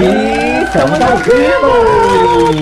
E estamos ao vivo!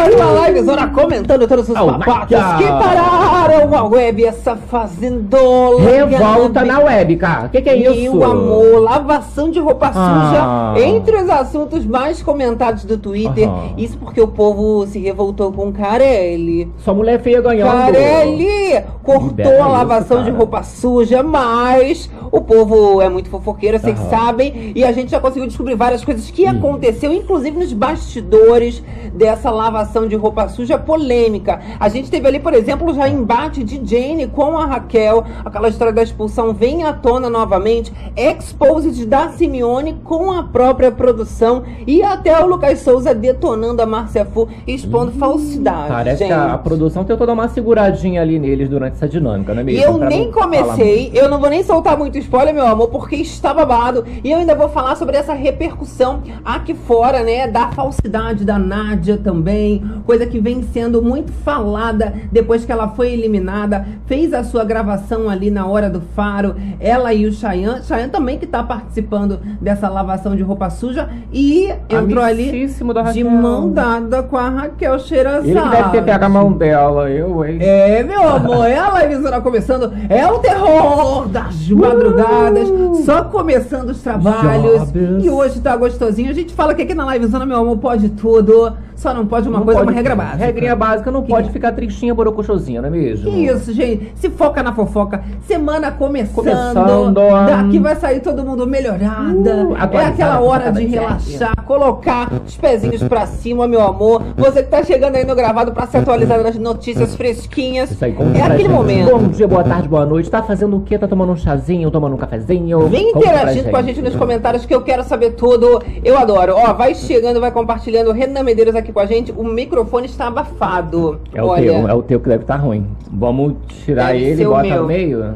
Mais uma live zona comentando todos os Oh papatos que pararam a web, essa fazendola. Revolta na web, cara. O que, que é isso? Meu amor, lavação de roupa Ah. suja entre os assuntos mais comentados do Twitter. Aham. Isso porque o povo se revoltou com Carelli. Só mulher feia ganhando. Carelli cortou Libera a lavação isso, de roupa suja, mas o povo é muito fofoqueiro, vocês Aham. sabem, e a gente já conseguiu descobrir várias coisas que Hum. aconteceu, inclusive nos bastidores dessa lavação de roupa suja polêmica. A gente teve ali, por exemplo, já embate de Jane com a Raquel, aquela história da expulsão vem à tona novamente, exposed da Simeone com a própria produção e até o Lucas Souza detonando a Márcia Fu, expondo falsidade. Parece gente. que a, a produção tentou dar uma seguradinha ali neles durante essa dinâmica, não é E mesmo? eu Pra nem comecei, eu não vou nem soltar muito spoiler, meu amor, porque está babado. E eu ainda vou falar sobre essa repercussão aqui fora, né? Da falsidade da Nádia também. Coisa que vem sendo muito falada depois que ela foi eliminada. Fez a sua gravação ali na hora do faro. Ela e o Chayanne. Chayanne também que tá participando dessa lavação de roupa suja. E entrou ali Amicíssimo da de mão dada com a Raquel Sherazade. Ele que deve ter pego a mão dela, eu, hein? É, meu amor, ela emissora começando. É o terror das madrugadas. Só começando os trabalhos. Jobs. E hoje tá gostosinho. A gente fala que aqui na livezona, meu amor, pode tudo. Só não pode uma Não coisa, pode- uma regra básica. Regrinha básica não Que pode é? ficar tristinha, borocochosinha, não é mesmo? Que isso, gente? Se foca na fofoca. Semana começando. Começando. Daqui vai sair todo mundo melhorada. Uh, é aquela hora de relaxar, colocar os pezinhos pra cima, meu amor. Você que tá chegando aí no gravado pra se atualizar das notícias fresquinhas. Isso aí, como é aquele momento. Bom dia, boa tarde, boa noite. Tá fazendo o quê? Tá tomando um chazinho, tomando um cafezinho? Vem interagindo com a gente nos comentários que eu quero saber tudo. Eu adoro. Ó, vai chegando, vai compartilhando. Renan Medeiros aqui com a gente. O microfone está abafado. É o Olha, teu, é o teu que deve estar ruim. Vamos tirar ele e bota meu. no meio.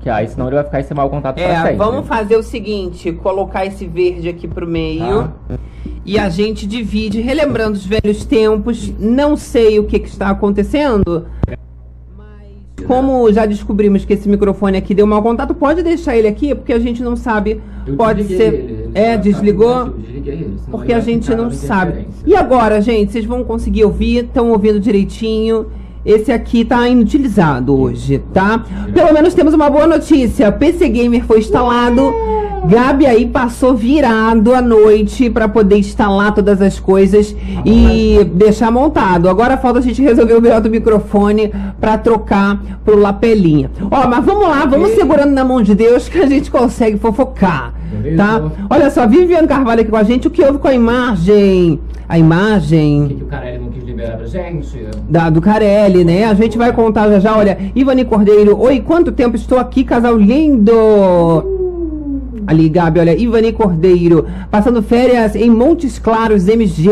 Que aí senão ele vai ficar esse mau contato pra É, sempre. vamos fazer o seguinte: colocar esse verde aqui pro meio. Tá. E a gente divide, relembrando os velhos tempos. Não sei o que, que está acontecendo. Mas como já descobrimos que esse microfone aqui deu mau contato, pode deixar ele aqui, porque a gente não sabe. Eu pode ser. ele, é, tá- desligou? tá- desliguei ele, Porque a gente não sabe. E agora, gente, vocês vão conseguir ouvir? Estão ouvindo direitinho? Esse aqui tá inutilizado hoje, tá? Pelo menos temos uma boa notícia. PC Gamer foi instalado. Gabi aí passou virado à noite pra poder instalar todas as coisas e deixar montado. Agora falta a gente resolver o melhor do microfone pra trocar pro lapelinha. Ó, mas vamos lá, vamos segurando na mão de Deus que a gente consegue fofocar, Beleza. tá? Olha só, Viviane Carvalho aqui com a gente. O que houve com a imagem? A O que, imagem que o Carelli não quis liberar pra gente? da, do Carelli, né? A gente vai contar já já. Olha, Ivani Cordeiro. Oi, quanto tempo estou aqui, casal lindo? Ali, Gabi, olha, Ivani Cordeiro. Passando férias em Montes Claros, MG.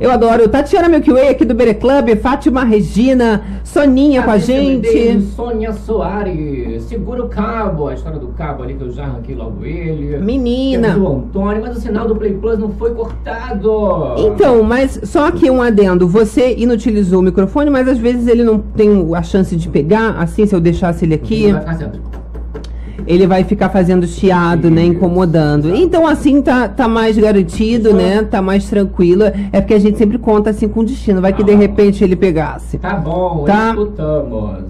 Eu adoro. Tatiana Milky Way aqui do Bere Club. Fátima Regina. Soninha com a gente. Sônia Soares, segura o cabo, a história do cabo ali que eu já arranquei logo ele. Menina. Temos o Antônio, mas o sinal do Play Plus não foi cortado. Então, mas só aqui um adendo. Você inutilizou o microfone, mas às vezes ele não tem a chance de pegar. Assim, se eu deixasse ele aqui, Vai ficar sempre. Ele vai ficar fazendo chiado, né? Isso. Incomodando. Então, assim, tá, tá mais garantido, né? Tá mais tranquilo. É porque a gente sempre conta assim com destino. Vai que de Ah. repente ele pegasse. Tá bom, Tá. escutamos.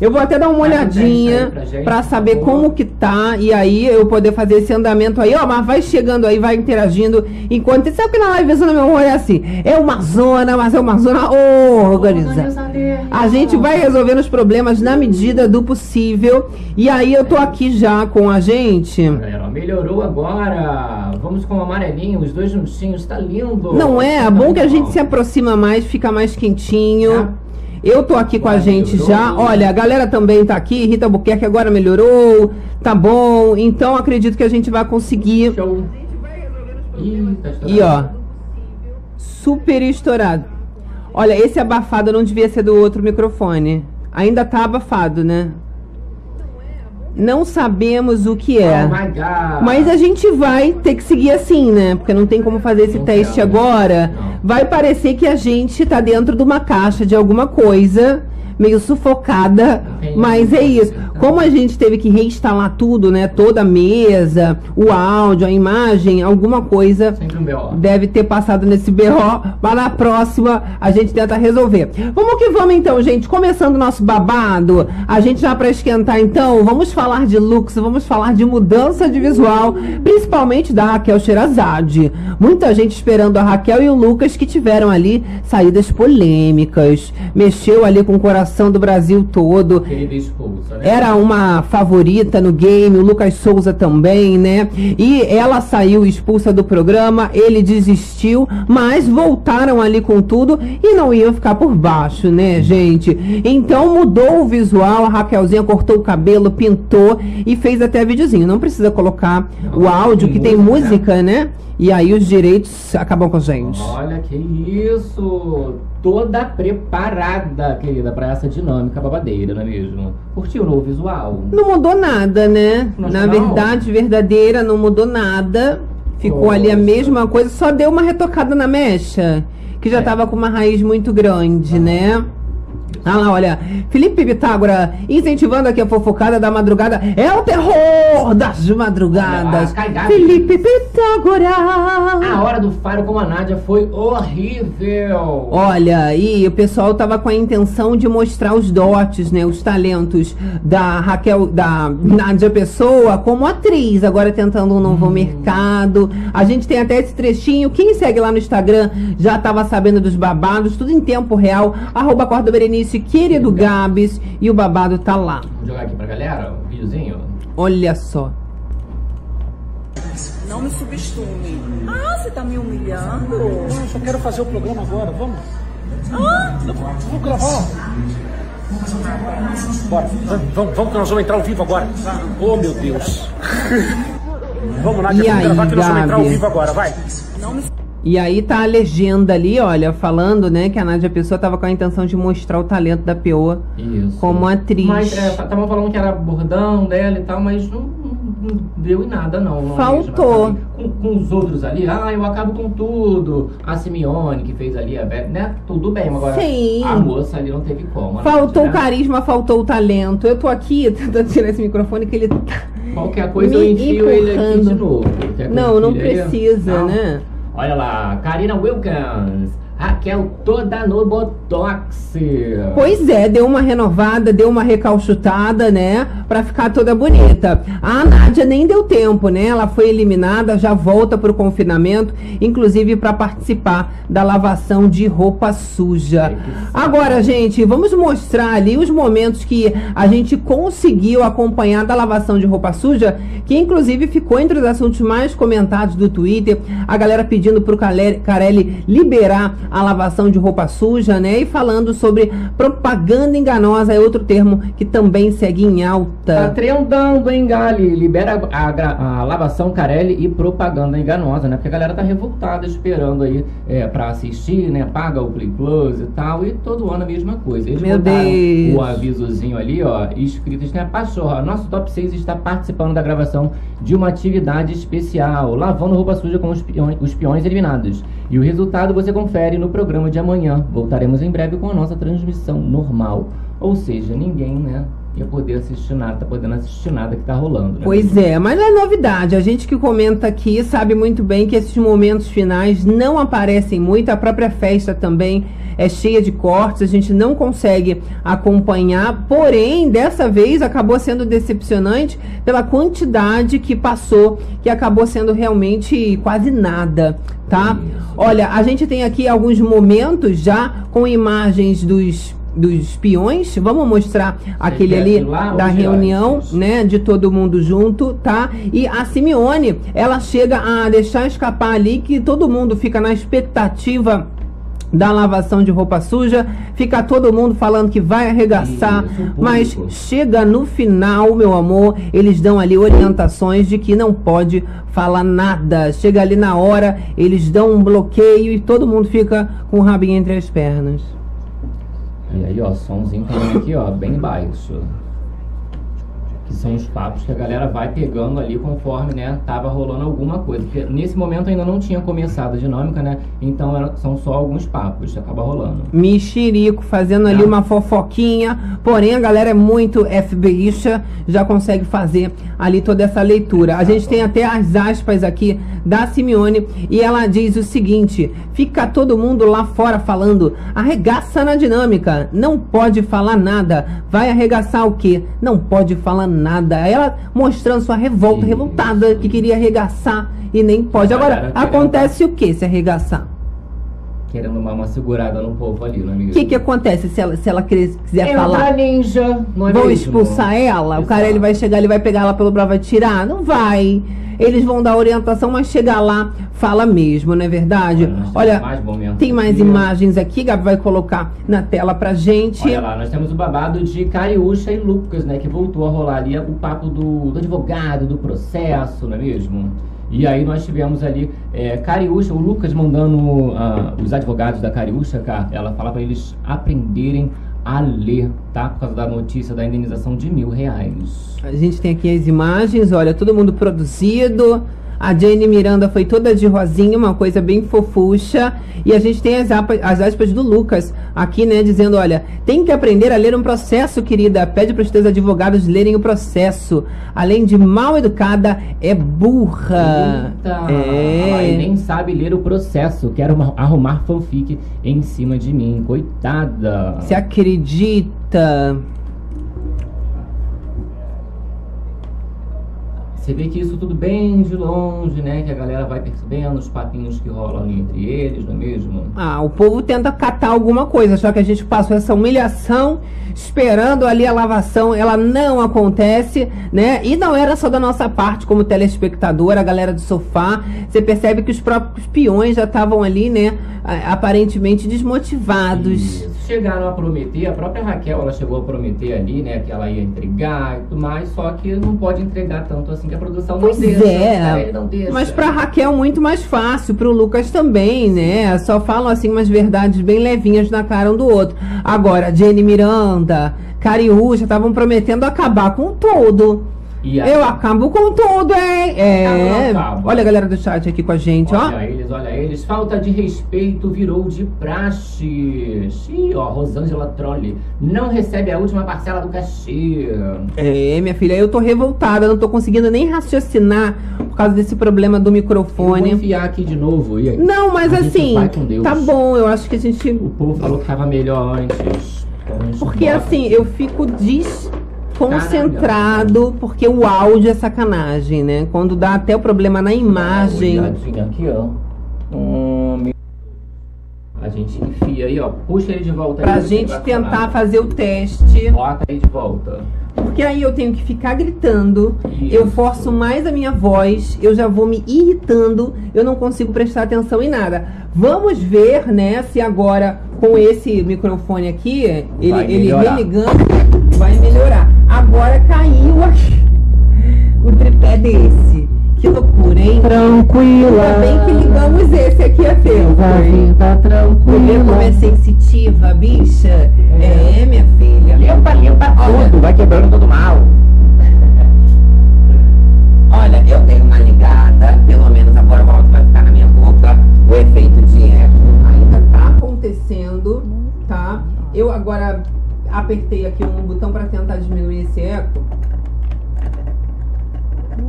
Eu vou até dar uma um olhadinha pra por saber como que tá e aí eu poder fazer esse andamento aí, ó, mas vai chegando aí, vai interagindo. Enquanto você sabe que na live zona meu amor é assim, é uma zona, mas é uma zona organizada. A gente vai resolvendo os problemas na medida do possível. E aí eu tô aqui já com a gente. Galera, ó, melhorou agora. Vamos com o amarelinho, os dois juntinhos, tá lindo. Não é? É Tá bom que a gente se aproxima mais, fica mais quentinho. Tá. Eu tô aqui com a gente melhorou. já. Olha, a galera também tá aqui. Rita Buquerque agora melhorou. Tá bom. Então acredito que a gente vai conseguir. Show. Ih, tá. E ó, super estourado. Olha, esse abafado não devia ser do outro microfone. Ainda tá abafado, né? Não sabemos o que é. Oh. Mas a gente vai ter que seguir assim, né? Porque não tem como fazer esse Não teste quero. agora. Não. Vai parecer que a gente tá dentro de uma caixa de alguma coisa, meio sufocada. Entendi. Mas é isso. Como a gente teve que reinstalar tudo, né? Toda a mesa, o áudio, a imagem, alguma coisa um deve ter passado nesse BO, mas na próxima a gente tenta resolver. Vamos que vamos então, gente. Começando o nosso babado, a gente já para esquentar então, vamos falar de looks, vamos falar de mudança de visual, principalmente da Raquel Sherazade. Muita gente esperando a Raquel e o Lucas que tiveram ali saídas polêmicas, mexeu ali com o coração do Brasil todo. Né? Era uma favorita no game, o Lucas Souza também, né? E ela saiu expulsa do programa, ele desistiu, mas voltaram ali com tudo e não iam ficar por baixo, né, gente? Então mudou o visual, a Raquelzinha cortou o cabelo, pintou e fez até videozinho. Não precisa colocar o áudio, que tem música, né? E aí os direitos acabam com a gente. Olha que isso! Toda preparada, querida, pra essa dinâmica babadeira, não é mesmo? Curtiu o novo visual? Não mudou nada, né? Não, Na verdade, verdadeira, não mudou nada. Ficou ali a Nossa. mesma coisa, só deu uma retocada na mecha, que já É. tava com uma raiz muito grande, né? Ah lá, olha, Felipe Pitágora incentivando aqui a fofocada da madrugada. É o terror das madrugadas. Olha. Felipe Pitágora. A hora do faro com a Nádia foi horrível! Olha, e o pessoal tava com a intenção de mostrar os dotes, né, os talentos da Raquel, da Nádia Pessoa como atriz, agora tentando um novo mercado. A gente tem até esse trechinho. Quem segue lá no Instagram já tava sabendo dos babados, tudo em tempo real. Arroba Corda Berenice, querido Gabs, e o babado tá lá. Vou jogar aqui pra galera um videozinho. Olha só. Não me subestime. Ah, você tá me humilhando? Eu só quero fazer o programa agora, vamos? Vamos gravar. Bora, vamos, vamos, que nós vamos entrar ao vivo agora. Oh, meu Deus. Vamos, Nádia, E vamos aí, gravar que nós vamos entrar ao vivo agora, vai. Não me E aí tá a legenda ali, olha, falando, né, que a Nádia Pessoa tava com a intenção de mostrar o talento da Peoa Isso. como atriz. Mas estavam falando que era bordão dela e tal, mas não, não- deu em nada, não. não é Faltou. mesmo, sabe? Com, com os outros ali, ah, eu acabo com tudo. A Simeone, que fez ali a Vera, né? Tudo bem, mas agora Sim. a moça ali não teve como. a Faltou o né? carisma, faltou o talento. Eu tô aqui tentando tirar esse microfone que ele tá... Qualquer coisa Me eu enfio ele aqui de novo. Não, não enfie aí? precisa, Não? Olha lá, Karina Wilkins. Raquel toda no Botox. Pois é, deu uma renovada, deu uma recalchutada, né? Pra ficar toda bonita. A Nádia nem deu tempo, né? Ela foi eliminada, já volta pro confinamento, inclusive pra participar da lavação de roupa suja. Agora, gente, vamos mostrar ali os momentos que a gente conseguiu acompanhar da lavação de roupa suja, que inclusive ficou entre os assuntos mais comentados do Twitter. A galera pedindo pro Carelli liberar a lavação de roupa suja, né? E falando sobre propaganda enganosa, é outro termo que também segue em Tá alta. trendando, hein, Gali? Libera a, gra- a lavação Carelli e propaganda enganosa, né? Porque a galera tá revoltada esperando aí é, pra assistir, né? Paga o Play Plus e tal. E todo ano a mesma coisa. Eles Meu botaram Deus. o avisozinho ali, ó, escritos, né? Pachorra, nosso top 6 está participando da gravação de uma atividade especial, lavando roupa suja com os peões, os peões eliminados. E o resultado você confere no programa de amanhã. Voltaremos em breve com a nossa transmissão normal. Ou seja, ninguém, né, ia poder assistir nada, tá podendo assistir nada que tá rolando, né? Pois é, mas não é novidade. A gente que comenta aqui sabe muito bem que esses momentos finais não aparecem muito. A própria festa também é cheia de cortes, a gente não consegue acompanhar. Porém, dessa vez acabou sendo decepcionante pela quantidade que passou, que acabou sendo realmente quase nada, tá? Olha, a gente tem aqui alguns momentos já com imagens dos dos peões, vamos mostrar aquele ali lá da já reunião, né, de todo mundo junto, tá? E a Simeone, ela chega a deixar escapar ali que todo mundo fica na expectativa da lavação de roupa suja, fica todo mundo falando que vai arregaçar, Isso, mas chega no final, meu amor, eles dão ali orientações de que não pode falar nada. Chega ali na hora, eles dão um bloqueio e todo mundo fica com o rabinho entre as pernas. E aí, ó, somzinho também aqui, ó, bem baixo. Que são os papos que a galera vai pegando ali conforme, né, tava rolando alguma coisa. Porque nesse momento ainda não tinha começado a dinâmica, né? Então era- são só alguns papos, acaba rolando. Mexerico fazendo ali Ah. uma fofoquinha, porém a galera é muito FBIcha, já consegue fazer ali toda essa leitura. A gente tem até as aspas aqui da Simeone e ela diz o seguinte: fica todo mundo lá fora falando, arregaça na dinâmica, não pode falar nada. Vai arregaçar o quê? Não pode falar nada. Ela mostrando sua revolta, Sim. revoltada, que queria arregaçar e nem pode. Agora, acontece o que se arregaçar? Querendo uma, uma segurada no povo ali, não é O que que acontece se ela, se ela quiser Entra falar? ninja, não é Vão mesmo? expulsar ela? O cara Exato. ele vai chegar, ele vai pegar ela pelo braço, vai tirar? Não vai. Eles vão dar orientação, mas chegar lá, fala mesmo, não é verdade? Olha, mais tem mais aqui. imagens aqui, Gabi vai colocar na tela pra gente. Olha lá, nós temos o babado de Cariúcha e Lucas, né? Que voltou a rolar ali o papo do, do advogado, do processo, não é mesmo? E aí nós tivemos ali é, Cariúcha, o Lucas mandando ah, os advogados da Cariúcha, cara, ela fala pra eles aprenderem a ler, tá? Por causa da notícia da indenização de mil reais. A gente tem aqui as imagens, olha, todo mundo produzido. A Jane Miranda foi toda de rosinha, uma coisa bem fofucha. E a gente tem as, as aspas do Lucas aqui, né, dizendo: olha, tem que aprender a ler um processo, querida. Pede para os teus advogados lerem o processo. Além de mal educada, é burra. Eita! É. nem sabe ler o processo. Quero uma- arrumar fanfic em cima de mim. Coitada. Se acredita. Você vê que isso tudo bem de longe, né? Que a galera vai percebendo os papinhos que rolam ali entre eles, não é mesmo? Ah, o povo tenta catar alguma coisa, só que a gente passou essa humilhação esperando ali a lavação, ela não acontece, né? E não era só da nossa parte como telespectador, a galera do sofá. Você percebe que os próprios peões já estavam ali, né? Aparentemente desmotivados. Isso. Chegaram a prometer, a própria Raquel, ela chegou a prometer ali, né? Que ela ia entregar e tudo mais, só que não pode entregar tanto assim que a produção Pois não deixa. é, ele não deixa. Mas pra Raquel muito mais fácil, pro Lucas também, né? Só falam assim umas verdades bem levinhas na cara um do outro. Agora, Jenny Miranda, Cariúcha estavam prometendo acabar com tudo. E aí- Eu acabo com tudo, hein? É. Olha a galera do chat aqui com a gente, ó. Olha eles, olha eles. Falta de respeito virou de praxe. Ih, ó, Rosângela Trolli não recebe a última parcela do cachê. É, minha filha, eu tô revoltada, não tô conseguindo nem raciocinar por causa desse problema do Eu vou microfone. enfiar aqui de novo. E aí? Não, mas A assim, vai com Deus. tá bom, eu acho que a gente. O povo falou que tava melhor antes. Então Porque assim, eu fico desconcentrado, porque o áudio é sacanagem, né? Quando dá até o problema na imagem. Aqui, ó. Hum, A gente enfia aí, ó. Puxa ele de volta Pra aí, gente tentar falar. fazer o teste. Bota aí de volta. Porque aí eu tenho que ficar gritando, Isso. eu forço mais a minha voz, eu já vou me irritando, eu não consigo prestar atenção em nada. Vamos ver, né, se agora com esse microfone aqui, ele, ele vai melhorar. Agora caiu aqui o tripé desse. Que loucura, hein? Tranquila. Ainda bem que ligamos esse aqui a tempo. hein? vida Tu vê como é sensitiva, bicha? É, minha filha. Limpa, limpa Olha. tudo. Vai quebrando todo mal. Olha, eu dei uma ligada, pelo menos agora o áudio vai ficar na minha boca. O efeito de eco ainda tá acontecendo, tá? Eu agora apertei aqui um botão pra tentar diminuir esse eco.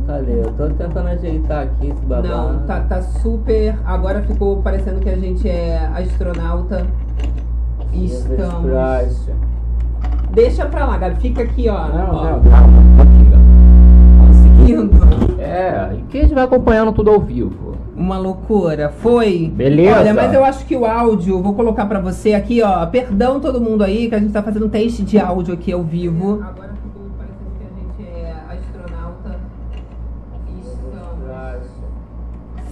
Cadê? Eu tô tentando ajeitar aqui esse babado. Não, tá, tá super. Agora ficou parecendo que a gente é astronauta. Estamos. Christ. Deixa pra lá, Gabi. Fica aqui, ó. Não, ó, não, calma. Conseguindo. ó. É, e que a gente vai acompanhando tudo ao vivo. Uma loucura. Foi. Beleza. Olha, mas eu acho que o áudio, vou colocar pra você aqui, ó. Perdão todo mundo aí, que a gente tá fazendo um teste de áudio aqui ao vivo. Agora ficou parecendo que a gente é astronauta.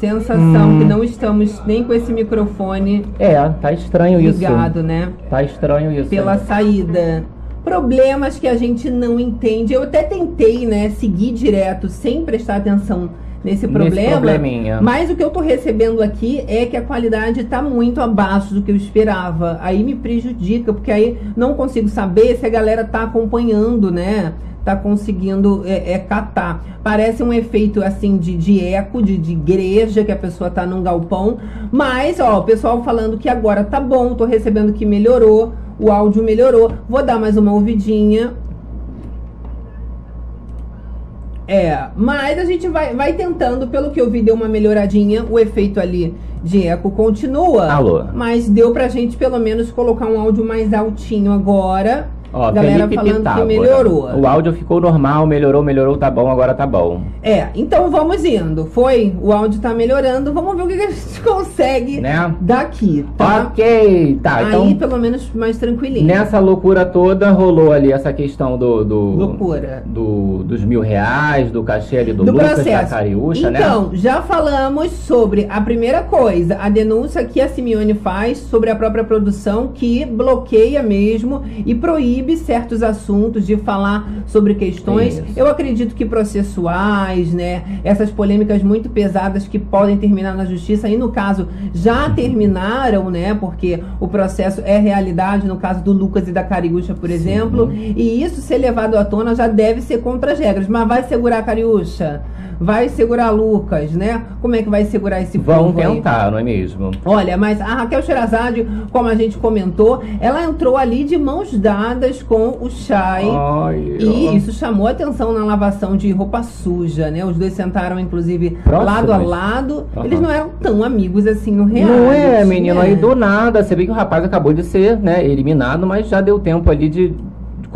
Sensação que não estamos nem com esse microfone É, tá estranho isso. ligado, né? Tá estranho isso. Pela saída. Problemas que a gente não entende. Eu até tentei, né, seguir direto sem prestar atenção nesse Nesse problema. probleminha. Mas o que eu tô recebendo aqui é que a qualidade tá muito abaixo do que eu esperava. Aí me prejudica, porque aí não consigo saber se a galera tá acompanhando, né? tá conseguindo é, é, catar. Parece um efeito assim de, de eco, de, de igreja, que a pessoa tá num galpão. Mas, ó, o pessoal falando que agora tá bom, tô recebendo que melhorou, o áudio melhorou. Vou dar mais uma ouvidinha. É, mas a gente vai, vai tentando, pelo que eu vi, deu uma melhoradinha. O efeito ali de eco continua. Alô. Mas deu pra gente pelo menos colocar um áudio mais altinho agora. Ó, Galera Felipe falando que Pitágora. melhorou. O áudio ficou normal, melhorou, melhorou, tá bom, agora tá bom. É, então vamos indo. Foi, o áudio tá melhorando. Vamos ver o que que a gente consegue Né? daqui, tá? Ok, tá. Aí então, pelo menos mais tranquilinho. nessa loucura toda, rolou ali essa questão do. do Loucura. do- dos mil reais, do cachê ali do, do Lucas, da processo. Cariúcha, né? então, já falamos sobre a primeira coisa, a denúncia que a Simeone faz sobre a própria produção, que bloqueia mesmo e proíbe certos assuntos de falar sobre questões. Isso. Eu acredito que processuais, né? Essas polêmicas muito pesadas que podem terminar na justiça, e no caso já terminaram, né? Porque o processo é realidade, no caso do Lucas e da Cariúcha, por exemplo. E isso ser levado à tona já deve ser contra as regras. Mas vai segurar a Cariúcha? Vai segurar Lucas, né? Como é que vai segurar esse Vão povo aí? tentar, não é mesmo? Olha, mas a Raquel Sherazade, como a gente comentou, ela entrou ali de mãos dadas com o Chay. Ai, E ó. isso chamou atenção na lavação de roupa suja, né? Os dois sentaram, inclusive, Próximos. lado a lado. Aham. Eles não eram tão amigos assim no real. Não é, menino, aí do nada, você vê que o rapaz acabou de ser, né, eliminado, mas já deu tempo ali de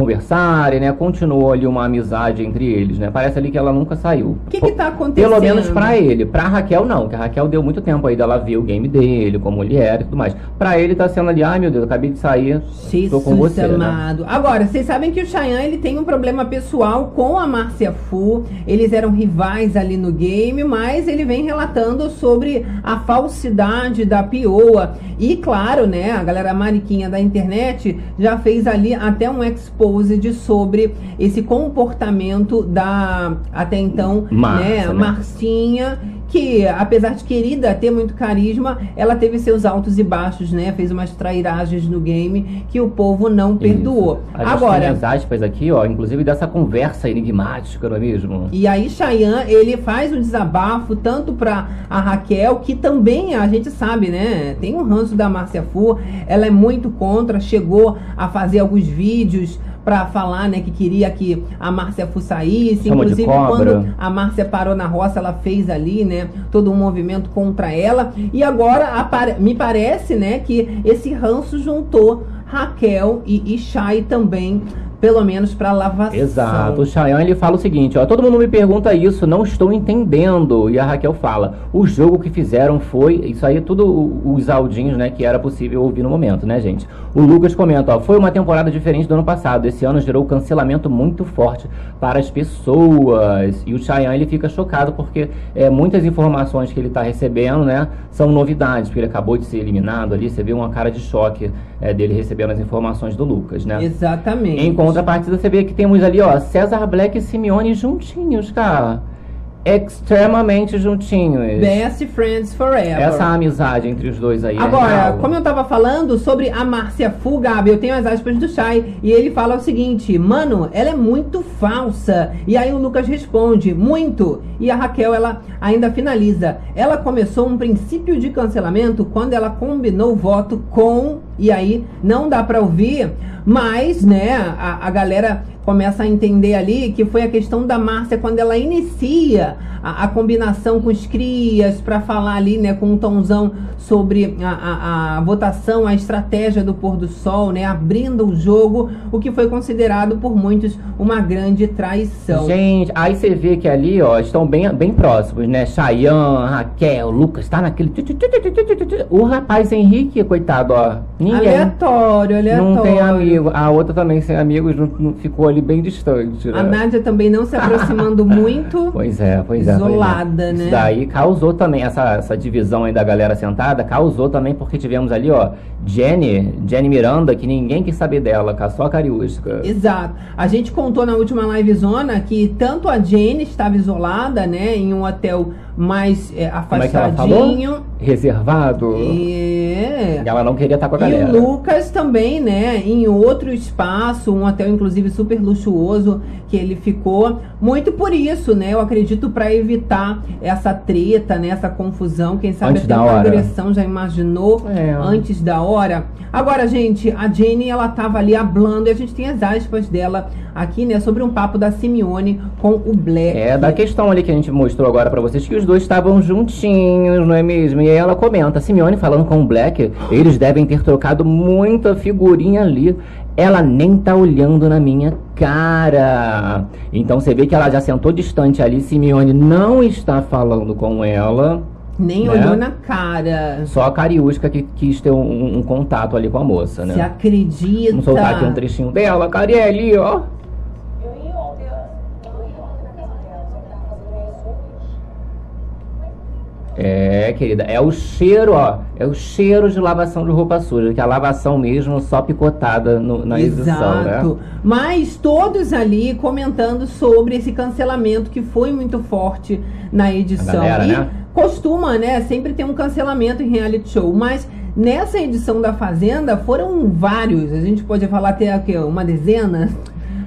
conversarem, né, continuou ali uma amizade entre eles, né, parece ali que ela nunca saiu. O que que tá acontecendo? Pelo menos pra ele, pra Raquel não, que a Raquel deu muito tempo aí dela ver o game dele, como ele era e tudo mais. Pra ele tá sendo ali, ai meu Deus, acabei de sair, tô com Jesus você, né? amado. Agora, vocês sabem que o Cheyenne ele tem um problema pessoal com a Márcia Fu. Eles eram rivais ali no game, mas ele vem relatando sobre a falsidade da Pioa. E claro, né, a galera mariquinha da internet já fez ali até um exposed sobre esse comportamento da até então, né, né? Marcinha, que apesar de querida, ter muito carisma, ela teve seus altos e baixos, né? Fez umas trairagens no game que o povo não perdoou. Agora, as aspas aqui, ó, inclusive dessa conversa enigmática, não é mesmo? e aí Chayanne, ele faz um desabafo tanto pra a Raquel, que também a gente sabe, né? Tem um ranço da Márcia Fu, ela é muito contra, chegou a fazer alguns vídeos pra falar, né, que queria que a Márcia Fu saísse, Chama inclusive quando a Márcia parou na roça, ela fez ali, né, todo um movimento contra ela. E agora me parece, né, que esse ranço juntou Raquel e, e Chay também, pelo menos pra lavação. Exato. O Chayanne ele fala o seguinte, ó, todo mundo me pergunta isso, não estou entendendo. E a Raquel fala, o jogo que fizeram foi, isso aí é tudo os audinhos, né, que era possível ouvir no momento, né, gente? O Lucas comenta, ó, foi uma temporada diferente do ano passado. Esse ano gerou cancelamento muito forte para as pessoas. E o Chayanne ele fica chocado porque é, muitas informações que ele está recebendo, né, são novidades, porque ele acabou de ser eliminado ali, você vê uma cara de choque é, dele recebendo as informações do Lucas, né? Exatamente. Contrapartida, você vê que temos ali, ó, César Black e Simeone juntinhos, cara. Extremamente juntinhos. Best Friends Forever. Essa amizade entre os dois aí. é Agora, real. como eu tava falando sobre a Márcia Fu, Gabi, eu tenho as aspas do Chay, e ele fala o seguinte, mano, ela é muito falsa. E aí o Lucas responde, muito. E a Raquel, ela ainda finaliza. Ela começou um princípio de cancelamento quando ela combinou o voto com. E aí não dá pra ouvir, mas, né, a, a galera começa a entender ali que foi a questão da Márcia quando ela inicia a, a combinação com os crias para falar ali, né, com um tomzão sobre a, a- a votação, a estratégia do pôr do sol, né, abrindo o jogo, o que foi considerado por muitos uma grande traição. Gente, aí você vê que ali, ó, estão bem, bem próximos, né? Chayanne, Raquel, Lucas, tá naquele. O rapaz Henrique, coitado, ó. Ninguém. Aleatório, aleatório. Não tem amigo. A outra também sem amigos não, não ficou ali bem distante. Né? A Nádia também não se aproximando muito. Pois é, pois é. pois é. Isolada, né? Isso daí causou também, essa, essa divisão aí da galera sentada, causou também porque tivemos ali, ó, Jenny, Jenny Miranda, que ninguém quis saber dela, só a Cariústica. Exato. A gente contou na última livezona que tanto a Jenny estava isolada né? Em um hotel mais é, é afastadinho. Reservado. É. E ela não queria estar com a E galera. o Lucas também, né, em outro espaço, um hotel inclusive super luxuoso que ele ficou, muito por isso, né? Eu acredito para evitar essa treta, né, essa confusão, quem sabe Antes até da uma hora. agressão já imaginou É. antes da hora. Agora, gente, a Jenny ela tava ali hablando e a gente tem as aspas dela aqui, né, sobre um papo da Simeone com o Black. É, da questão ali que a gente mostrou agora pra vocês, que os dois estavam juntinhos, não é mesmo? E aí ela comenta, Simeone falando com o Black, eles devem ter trocado muita figurinha ali. Ela nem tá olhando na minha cara. Então você vê que ela já sentou distante ali, Simeone não está falando com ela. Nem né? olhou na cara. Só a Cariúsca que quis ter um, um contato ali com a moça, né? Se acredita. Vamos soltar aqui um trechinho dela, Carielle, ó. É, querida, é o cheiro, ó. É o cheiro de lavação de roupa suja, que é a lavação mesmo só picotada no- na edição, né? Exato. Mas todos ali comentando sobre esse cancelamento que foi muito forte na edição. Galera, e né? costuma, né, sempre ter um cancelamento em reality show, mas nessa edição da Fazenda foram vários. A gente pode falar até aqui, uma dezena,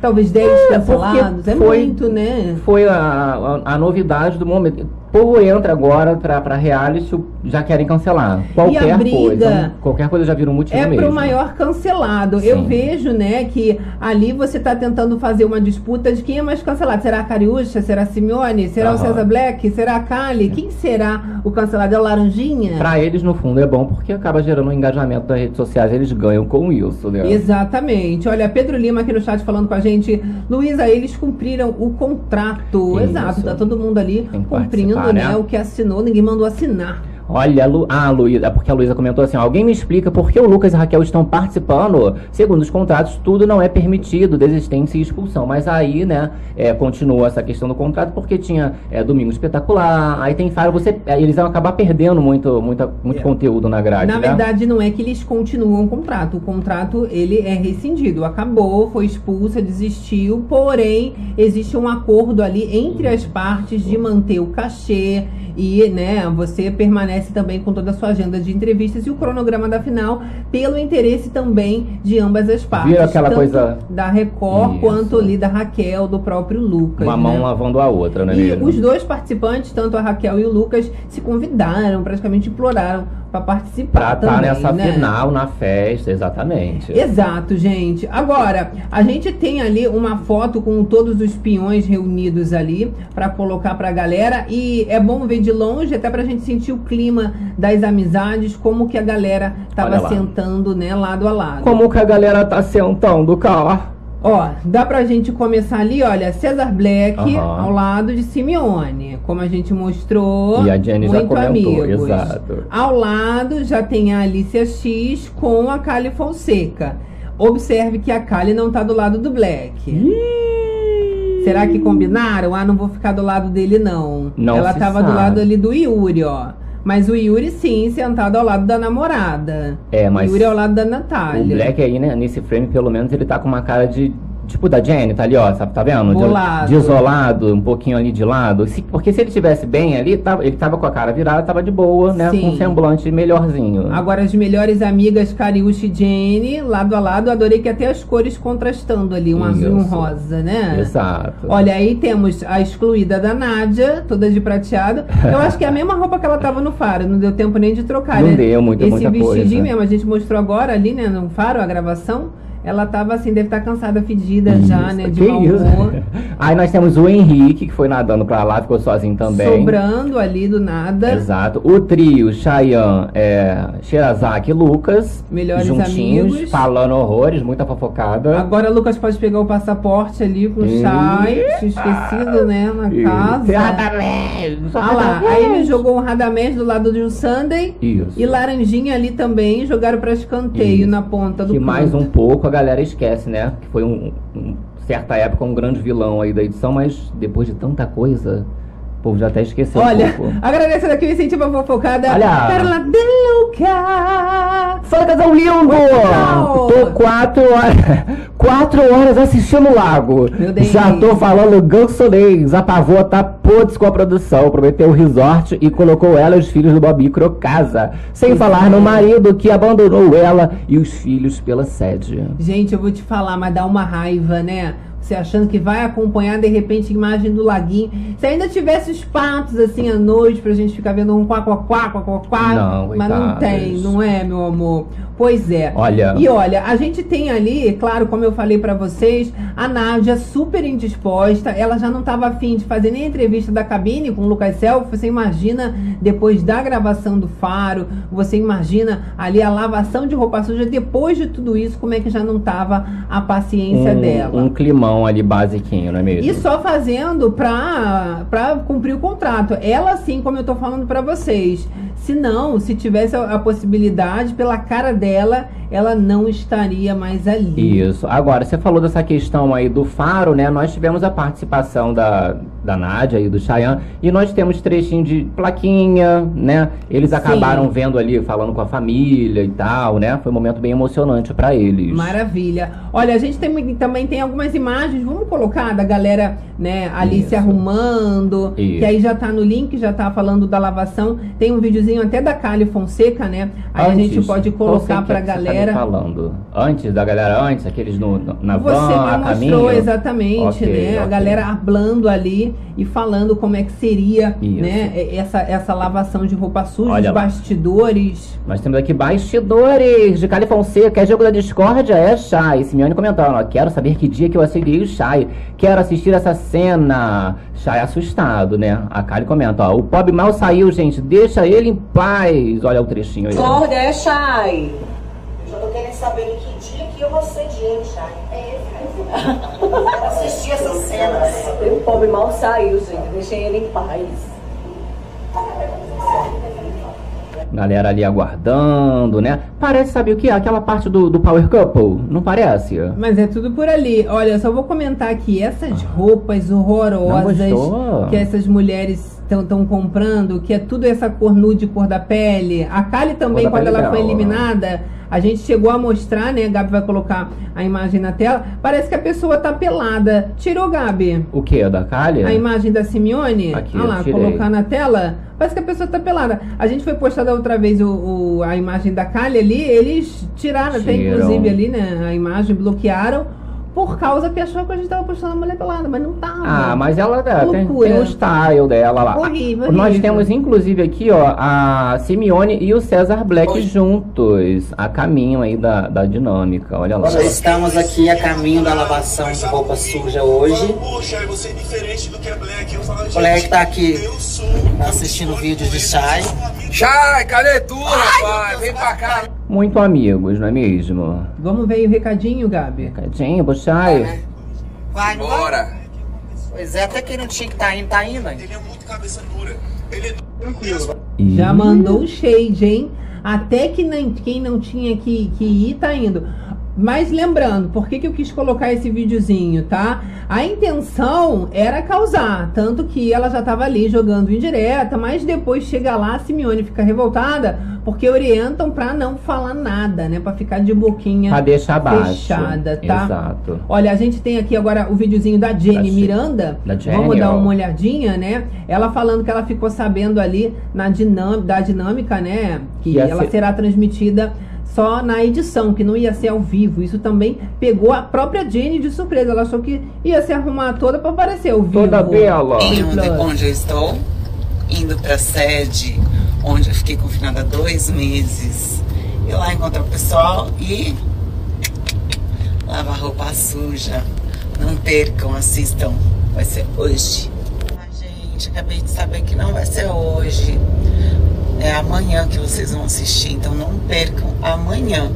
talvez dez cancelados. porque É foi- muito, né? Foi a, a, a novidade do momento. O povo entra agora pra, pra reality, já querem cancelar. Qualquer coisa. Qualquer coisa já vira um motivo É mesmo. pro maior cancelado. Eu Sim. vejo, né, que ali você tá tentando fazer uma disputa de quem é mais cancelado. Será a Cariúcha? Será a Simeone? Será o Aham. César Black? Será a Kali? Quem será o cancelado? É o Laranjinha? Pra eles, no fundo, é bom porque acaba gerando um engajamento das redes sociais, eles ganham com isso, né? Exatamente. Olha, Pedro Lima aqui no chat falando com a gente. Luísa, eles cumpriram o contrato. Isso. Exato, tá todo mundo ali cumprindo, né, né? o que assinou. Ninguém mandou assinar. Olha, a Lu... ah, Luísa, é porque a Luísa comentou assim: alguém me explica por que o Lucas e a Raquel estão participando? Segundo os contratos, tudo não é permitido, desistência e expulsão. Mas aí, né, é, continua essa questão do contrato porque tinha é, domingo espetacular, aí tem faro, você. é, eles vão acabar perdendo muito, muita, muito É. conteúdo na grade. Na né? verdade, não é que eles continuam o contrato. O contrato, ele é rescindido. Acabou, foi expulsa, desistiu. Porém, existe um acordo ali entre as partes de manter o cachê e, né, você permanece também com toda a sua agenda de entrevistas e o cronograma da final pelo interesse também de ambas as partes. Vira aquela tanto coisa- da Record Isso. quanto ali da Raquel, do próprio Lucas. Uma né? mão lavando a outra, não é E mesmo? os dois participantes, tanto a Raquel e o Lucas, se convidaram, praticamente imploraram para participar. Pra estar também, nessa né? final, na festa, exatamente. Exato, gente. Agora, a gente tem ali uma foto com todos os peões reunidos ali para colocar pra galera e é bom ver de longe até pra gente sentir o clima das amizades, como que a galera tava sentando, né, lado a lado. Como que a galera tá sentando, cara? Ó, dá pra gente começar ali, olha, Cesar Black Aham. ao lado de Simeone, como a gente mostrou. E a Jenny já muito comentou, amigos. exato. Ao lado já tem a Alicia X com a Kali Fonseca. Observe que a Kali não tá do lado do Black. Será que combinaram? Ah, não vou ficar do lado dele, não. Não Ela tava do sabe. lado ali do Yuri, ó. Mas o Yuri, sim, sentado ao lado da namorada. É, mas- O Yuri ao lado da O Natália. Black aí, né, nesse frame, pelo menos, ele tá com uma cara de. Tipo da Jenny, tá ali, ó, sabe, tá vendo? De- Bolado. De, isolado, um pouquinho ali de lado. Se- porque se ele tivesse bem ali, tava, ele tava com a cara virada, tava de boa, né? Sim. Com um semblante melhorzinho. Agora as melhores amigas Cariúcha e Jenny, lado a lado, adorei que até as cores contrastando ali, um azul e um Isso. rosa, né? Exato. Olha, aí temos a excluída da Nádia, toda de prateado. Eu acho que é a mesma roupa que ela tava no faro, não deu tempo nem de trocar, Não né? deu muita, Esse muita vestidinho coisa. mesmo, a gente mostrou agora ali, né, no faro, a gravação. Ela tava assim, deve estar cansada, fedida já, Isso, né, de que mau isso? humor. Aí nós temos o Henrique, que foi nadando pra lá, ficou sozinho também. Sobrando ali do nada. Exato. O trio, Chayanne, é, e Lucas. Melhores juntinhos, amigos. falando horrores, muita fofocada. Agora Lucas pode pegar o passaporte ali com o. Chay, tinha esquecido, né, na casa. Radamés, Ah lá, aí ele jogou um Radamés do lado de um Sunday Isso. e Laranjinha ali também jogaram pra escanteio Isso. na ponta do Que mais um pouco a galera esquece, né? Que foi um, um- certa época um grande vilão aí da edição, mas depois de tanta coisa, povo já até esqueceu Olha, um pouco. agradecendo aqui o incentivo à fofocada. Olha. Carla De Luca. Fala, casal lindo! Tô quatro horas, Quatro horas assistindo o lago. Meu Deus. Já tô falando gansolês. A pavô tá podre com a produção. Prometeu o resort e colocou ela e os filhos do Bob casa. Sem falar no marido que abandonou ela e os filhos pela sede. Gente, eu vou te falar, mas dá uma raiva, né? Você achando que vai acompanhar de repente a imagem do laguinho. Se ainda tivesse os patos assim à noite pra gente ficar vendo um quá quá quá quá quá quá, Não, mas não tem, não é, meu amor? Pois é. Olha. E olha, a gente tem ali, claro, como eu falei pra vocês, a Nádia super indisposta. Ela já não tava afim de fazer nem a entrevista da cabine com o Lucas Self. Você imagina depois da gravação do Faro, você imagina ali a lavação de roupa suja depois de tudo isso, como é que já não tava a paciência Um, dela. um climão ali basiquinho, não é mesmo? E só fazendo pra cumprir o contrato. Ela sim, como eu tô falando pra vocês. Se não, se tivesse a, a possibilidade, pela cara dela, ela não estaria mais ali. Isso. Agora, você falou dessa questão aí do faro, né? Nós tivemos a participação da, da Nádia e do Chayanne e nós temos trechinho de plaquinha, né? Eles Sim. acabaram vendo ali, falando com a família e tal, né? Foi um momento bem emocionante pra eles. Maravilha. Olha, a gente tem, também tem algumas imagens, vamos colocar da galera, né, ali Isso. se arrumando, Isso. que aí já tá no link, já tá falando da lavação. Tem um videozinho até da Cali Fonseca, né? Aí a gente Antes, pode colocar que pra é você tá galera. falando. Antes da galera, antes, aqueles no, no- na Você van, a me caminho. mostrou exatamente, Ok, né? A ok. galera hablando ali e falando como é que seria, Isso. né? Essa, essa lavação de roupa suja, Olha os lá. bastidores. Nós temos aqui bastidores de Cali Fonseca, é jogo da discórdia, é Chay. Simeone comentando, ó, quero saber que dia que eu aceitei o Chay. Quero assistir essa cena. Chay assustado, né? A Kali comenta, ó, o Bob mal saiu, gente, deixa ele em paz. Olha o trechinho aí. Discorda é Chay. Eu tô querendo saber em que dia que eu vou ser dia, Chay. É, assistir essas cenas. O pobre mal saiu, gente. Deixei ele em paz. Galera ali aguardando, né? Parece, sabe o que? Aquela parte do, do Power Couple, não parece? Mas é tudo por ali. Olha, só vou comentar aqui essas roupas horrorosas que essas mulheres estão comprando, que é tudo essa cor nude, cor da pele. A Kali também, quando ela foi dela. eliminada, a gente chegou a mostrar, né? A Gabi vai colocar a imagem na tela. Parece que a pessoa tá pelada. Tirou, Gabi? O que? Da Kali? A imagem da Simeone, Aqui, olha lá, colocar na tela, parece que a pessoa tá pelada. A gente foi postada outra vez o, o- a imagem da Kali ali, eles tiraram até inclusive ali, né, a imagem, bloquearam, por causa que achou que a gente tava postando a mulher pelada, mas não tava. Ah, mas ela é, tem, tem o style dela lá. Horrível, Nós horrível. temos inclusive aqui, ó, a Simeone e o César Black juntos, a caminho aí da, da dinâmica, olha lá. Já estamos aqui a caminho da lavação de roupa suja hoje. Poxa, eu vou ser diferente do que é Black. Eu falo, O Black tá aqui Eu sou. assistindo vídeos de chai. Chai, cadê tu, rapaz? Vem pra cá. Muito amigos, não é mesmo? Vamos ver o recadinho, Gabi. Recadinho, Buchai. Vai, não vai? Bora. Pois é, até quem não tinha que tá indo, tá indo. hein? Ele é muito cabeça dura. Ele é Tranquilo. Já mandou o shade, hein? Até que nem, quem não tinha que, que ir tá indo. Mas lembrando, por que, que eu quis colocar esse videozinho, tá? A intenção era causar, tanto que ela já tava ali jogando indireta, mas depois chega lá, a Simeone fica revoltada, porque orientam pra não falar nada, né? Pra ficar de boquinha Pra deixar baixo. fechada, tá? Exato. Olha, a gente tem aqui agora o videozinho da Jenny Da. Miranda. Da Jenny, Vamos dar uma olhadinha, né? Ela falando que ela ficou sabendo ali na dinâmica, da dinâmica, né? Que ela ser- será transmitida só na edição, que não ia ser ao vivo. Isso também pegou a própria Jenny de surpresa. Ela achou que ia se arrumar toda pra aparecer ao vivo. Toda bela. Sim, Onde, eu estou, indo pra sede, onde eu fiquei confinada há dois meses. E lá encontrar o pessoal e lavar roupa suja. Não percam, assistam. Vai ser hoje. Ai, gente, acabei de saber que não vai ser hoje. É amanhã que vocês vão assistir, então não percam amanhã.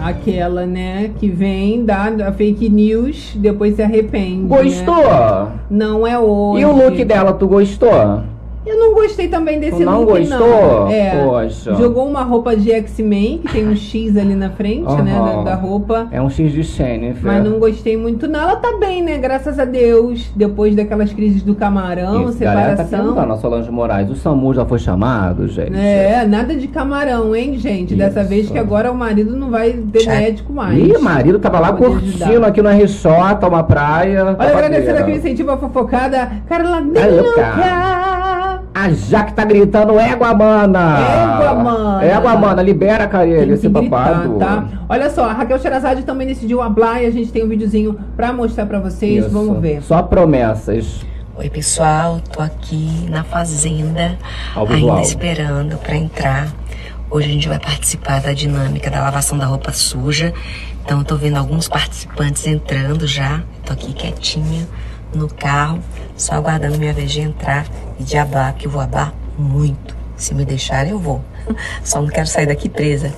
Aquela, né, que vem da fake news, depois se arrepende. né? Gostou? Não é hoje. E o look dela, tu gostou? Eu não gostei também desse Tu não look, gostou? não. É, Poxa. Jogou uma roupa de X-Men, que tem um X ali na frente, né, da, da roupa. É um X de Jennifer. Mas não gostei muito, não. Ela tá bem, né? Graças a Deus. Depois daquelas crises do camarão, Isso, galera tá separação. perguntando, a Solange Moraes, o SAMU já foi chamado, gente? É, nada de camarão, hein, gente? Dessa Isso. vez que agora o marido não vai ter médico mais. Ih, marido tava lá curtindo aqui no RJ, uma praia. Olha, babadeira. agradecendo aqui o incentivo à fofocada. Carla Aí, Deluca. A Jaque tá gritando, égua, mana! Égua, mana. Égua, mana, libera, Carelho, esse gritar, babado. tá? Olha só, a Raquel Sherazade também decidiu hablar e a gente tem um videozinho pra mostrar pra vocês. Isso. Vamos ver. Só promessas. Oi pessoal, tô aqui na fazenda, Audiovisual. ainda esperando pra entrar. Hoje a gente vai participar da dinâmica da lavação da roupa suja. Então eu tô vendo alguns participantes entrando já. Tô aqui quietinha no carro, só aguardando minha vez de entrar e de hablar, que eu vou hablar muito. Se me deixarem, eu vou. Só não quero sair daqui presa.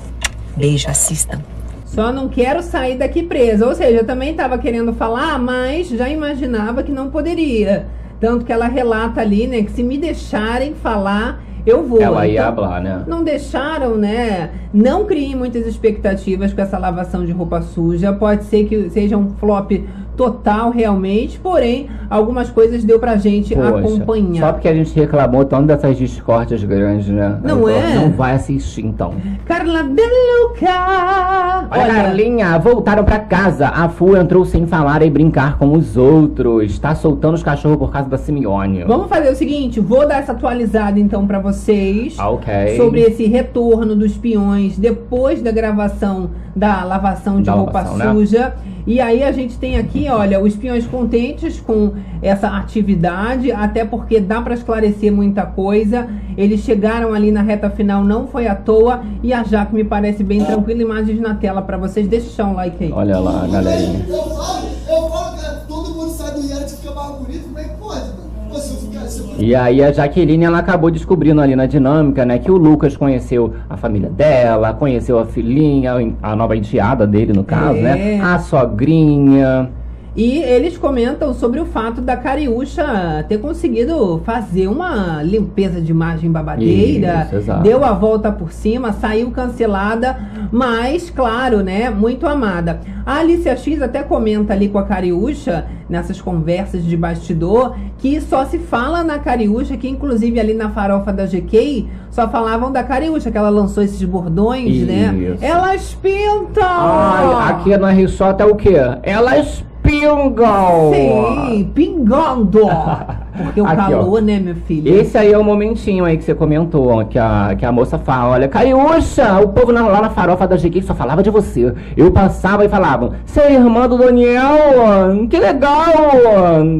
Beijo, assistam. Só não quero sair daqui presa. Ou seja, eu também estava querendo falar, mas já imaginava que não poderia. Tanto que ela relata ali, né, que se me deixarem falar, eu vou. Ela ia Então, hablar, né? Não deixaram, né? Não criem muitas expectativas com essa lavação de roupa suja. Pode ser que seja um flop total, realmente. Porém, algumas coisas deu pra gente Poxa, acompanhar. Só porque a gente reclamou tanto dessas discórdias grandes, né? Não Aí, é? Não vai assistir, então. Carla Deluca! Olha, Carlinha, voltaram pra casa. A Fu entrou sem falar e brincar com os outros. Tá soltando os cachorros por causa da Simeone. Vamos fazer o seguinte, vou dar essa atualizada então pra vocês. Ah, Ok. Sobre esse retorno dos peões depois da gravação da lavação de Da roupa lavação, né? suja. E aí a gente tem aqui, olha, os peões contentes com essa atividade, até porque dá pra esclarecer muita coisa. Eles chegaram ali na reta final, não foi à toa. E a Jaque me parece bem tranquila. Imagens na tela pra vocês. Deixa um like aí. Olha lá, galerinha. Eu falo, eu falo, cara, todo mundo sai do reality e fica mais bonito, como é que pode, mano? E aí a Jaqueline ela acabou descobrindo ali na dinâmica, né, que o Lucas conheceu a família dela, conheceu a filhinha, a nova enteada dele no caso, É. né? A sogrinha. E eles comentam sobre o fato da Cariúcha ter conseguido fazer uma limpeza de imagem babadeira, Isso, deu a volta por cima, saiu cancelada, mas, claro, né, muito amada. A Alicia X até comenta ali com a Cariúcha, nessas conversas de bastidor, que só se fala na Cariúcha, que inclusive ali na farofa da GK, só falavam da Cariúcha, que ela lançou esses bordões, né? Isso. Elas pintam! Ai, aqui no RJ é o quê? Elas pingam! Sim, pingando! Porque o Aqui, calor, ó. né, meu filho? Esse aí é o momentinho aí que você comentou, ó, que a, que a moça fala, olha, Caiúcha, o povo na- lá na farofa da GQ só falava de você. Eu passava e falavam, você é irmã do Daniel, que legal,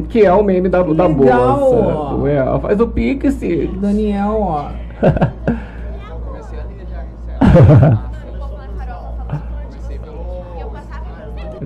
que é o meme da, da legal. bolsa. Ué, faz o pix. Daniel, ó.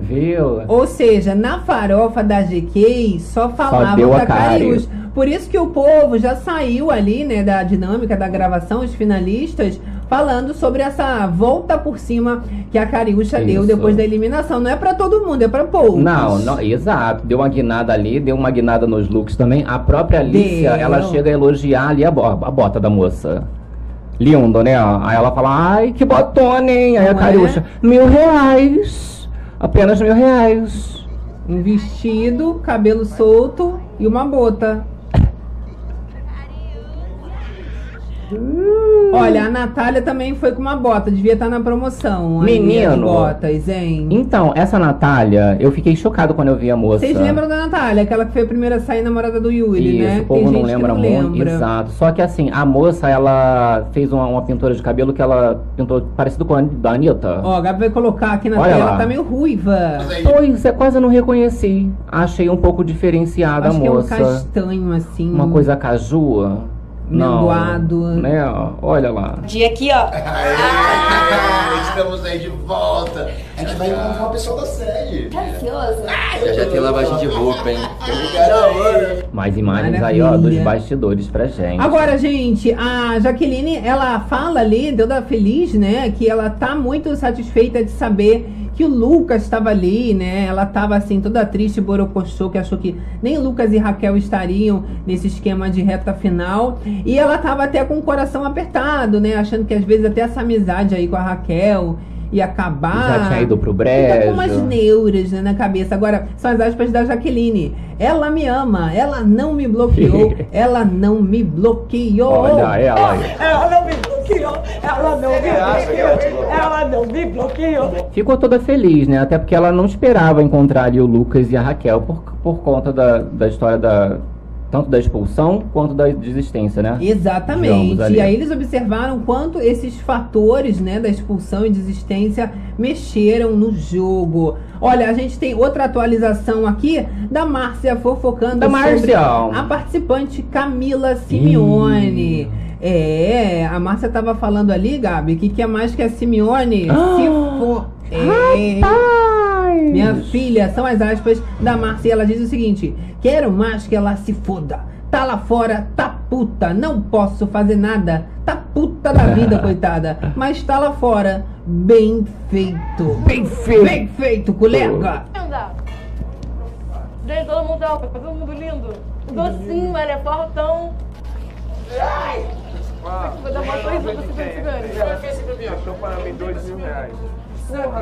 Viu? Ou seja, na farofa da GK só deu falavam a da. Por isso que o povo já saiu ali, né, da dinâmica da gravação, os finalistas, falando sobre essa volta por cima que a Cariúcha deu depois da eliminação. Não é pra todo mundo, é pra poucos. Não, não, exato. Deu uma guinada ali, deu uma guinada nos looks também. A própria Alicia, Deu. ela chega a elogiar ali a, bo- a bota da moça. Lindo, né? Aí ela fala, ai, que botona, hein? Aí a Não é? Cariúcha, mil reais. Apenas mil reais. Um vestido, cabelo solto e uma bota. Olha, a Natália também foi com uma bota, devia estar na promoção. aí, Menino. as botas, hein? Então, essa Natália, eu fiquei chocado quando eu vi a moça. Vocês lembram da Natália, aquela que foi a primeira a sair namorada do Yuri, Isso, né? o povo não lembra não muito. lembra. Exato. Só que assim, a moça, ela fez uma, uma pintura de cabelo que ela pintou parecido com a da Anitta. Ó, a Gabi vai colocar aqui na Olha tela, lá. tá meio ruiva. Pois é, quase não reconheci. Achei um pouco diferenciada Acho a que é um moça. castanho, assim. Uma coisa cajua. Não. Mendoado. Né? ó, Olha lá. Dia aqui, ó. Estamos aí de volta. A gente vai encontrar uma pessoa da sede. Tá ansioso? Já já tem lavagem de roupa, hein? Mais imagens aí, ó, dos Maravilha. bastidores pra gente. Agora, gente, a Jaqueline, ela fala ali, toda feliz, né, que ela tá muito satisfeita de saber que o Lucas estava ali, né? Ela estava assim, toda triste, borocochô, que achou que nem Lucas e Raquel estariam nesse esquema de reta final. E ela estava até com o coração apertado, né? Achando que às vezes até essa amizade aí com a Raquel ia acabar. Já tinha ido pro Fica brejo. com umas neuras né, na cabeça. Agora, são as aspas da Jaqueline. Ela me ama, ela não me bloqueou, ela não me bloqueou. Olha ela aí. Ela não me bloqueou, ela não me bloqueou, ela não me bloqueou. Ficou toda feliz, né? Até porque ela não esperava encontrar ali o Lucas e a Raquel por, por conta da, da história da. Tanto da expulsão quanto da desistência, né? Exatamente. E aí eles observaram quanto esses fatores, né, da expulsão e desistência mexeram no jogo. Olha, a gente tem outra atualização aqui da Márcia fofocando Da sobre Márcia. a participante Camila Simeone. É, a Márcia tava falando ali, Gabi, que quer mais que a Simeone Ah. se for. É. Minha filha, são as aspas da Márcia. Ela diz o seguinte: Quero mais que ela se foda. Tá lá fora, tá puta. Não posso fazer nada. Tá puta da vida, coitada. Mas tá lá fora. Bem feito. Bem feito. Bem feito, colega. Linda! Gente, todo mundo alto, tá todo mundo lindo. Docinho, ele é fortão. Ai! Vou dar uma coisa pra você segurando. Fechou para mim dois mil reais.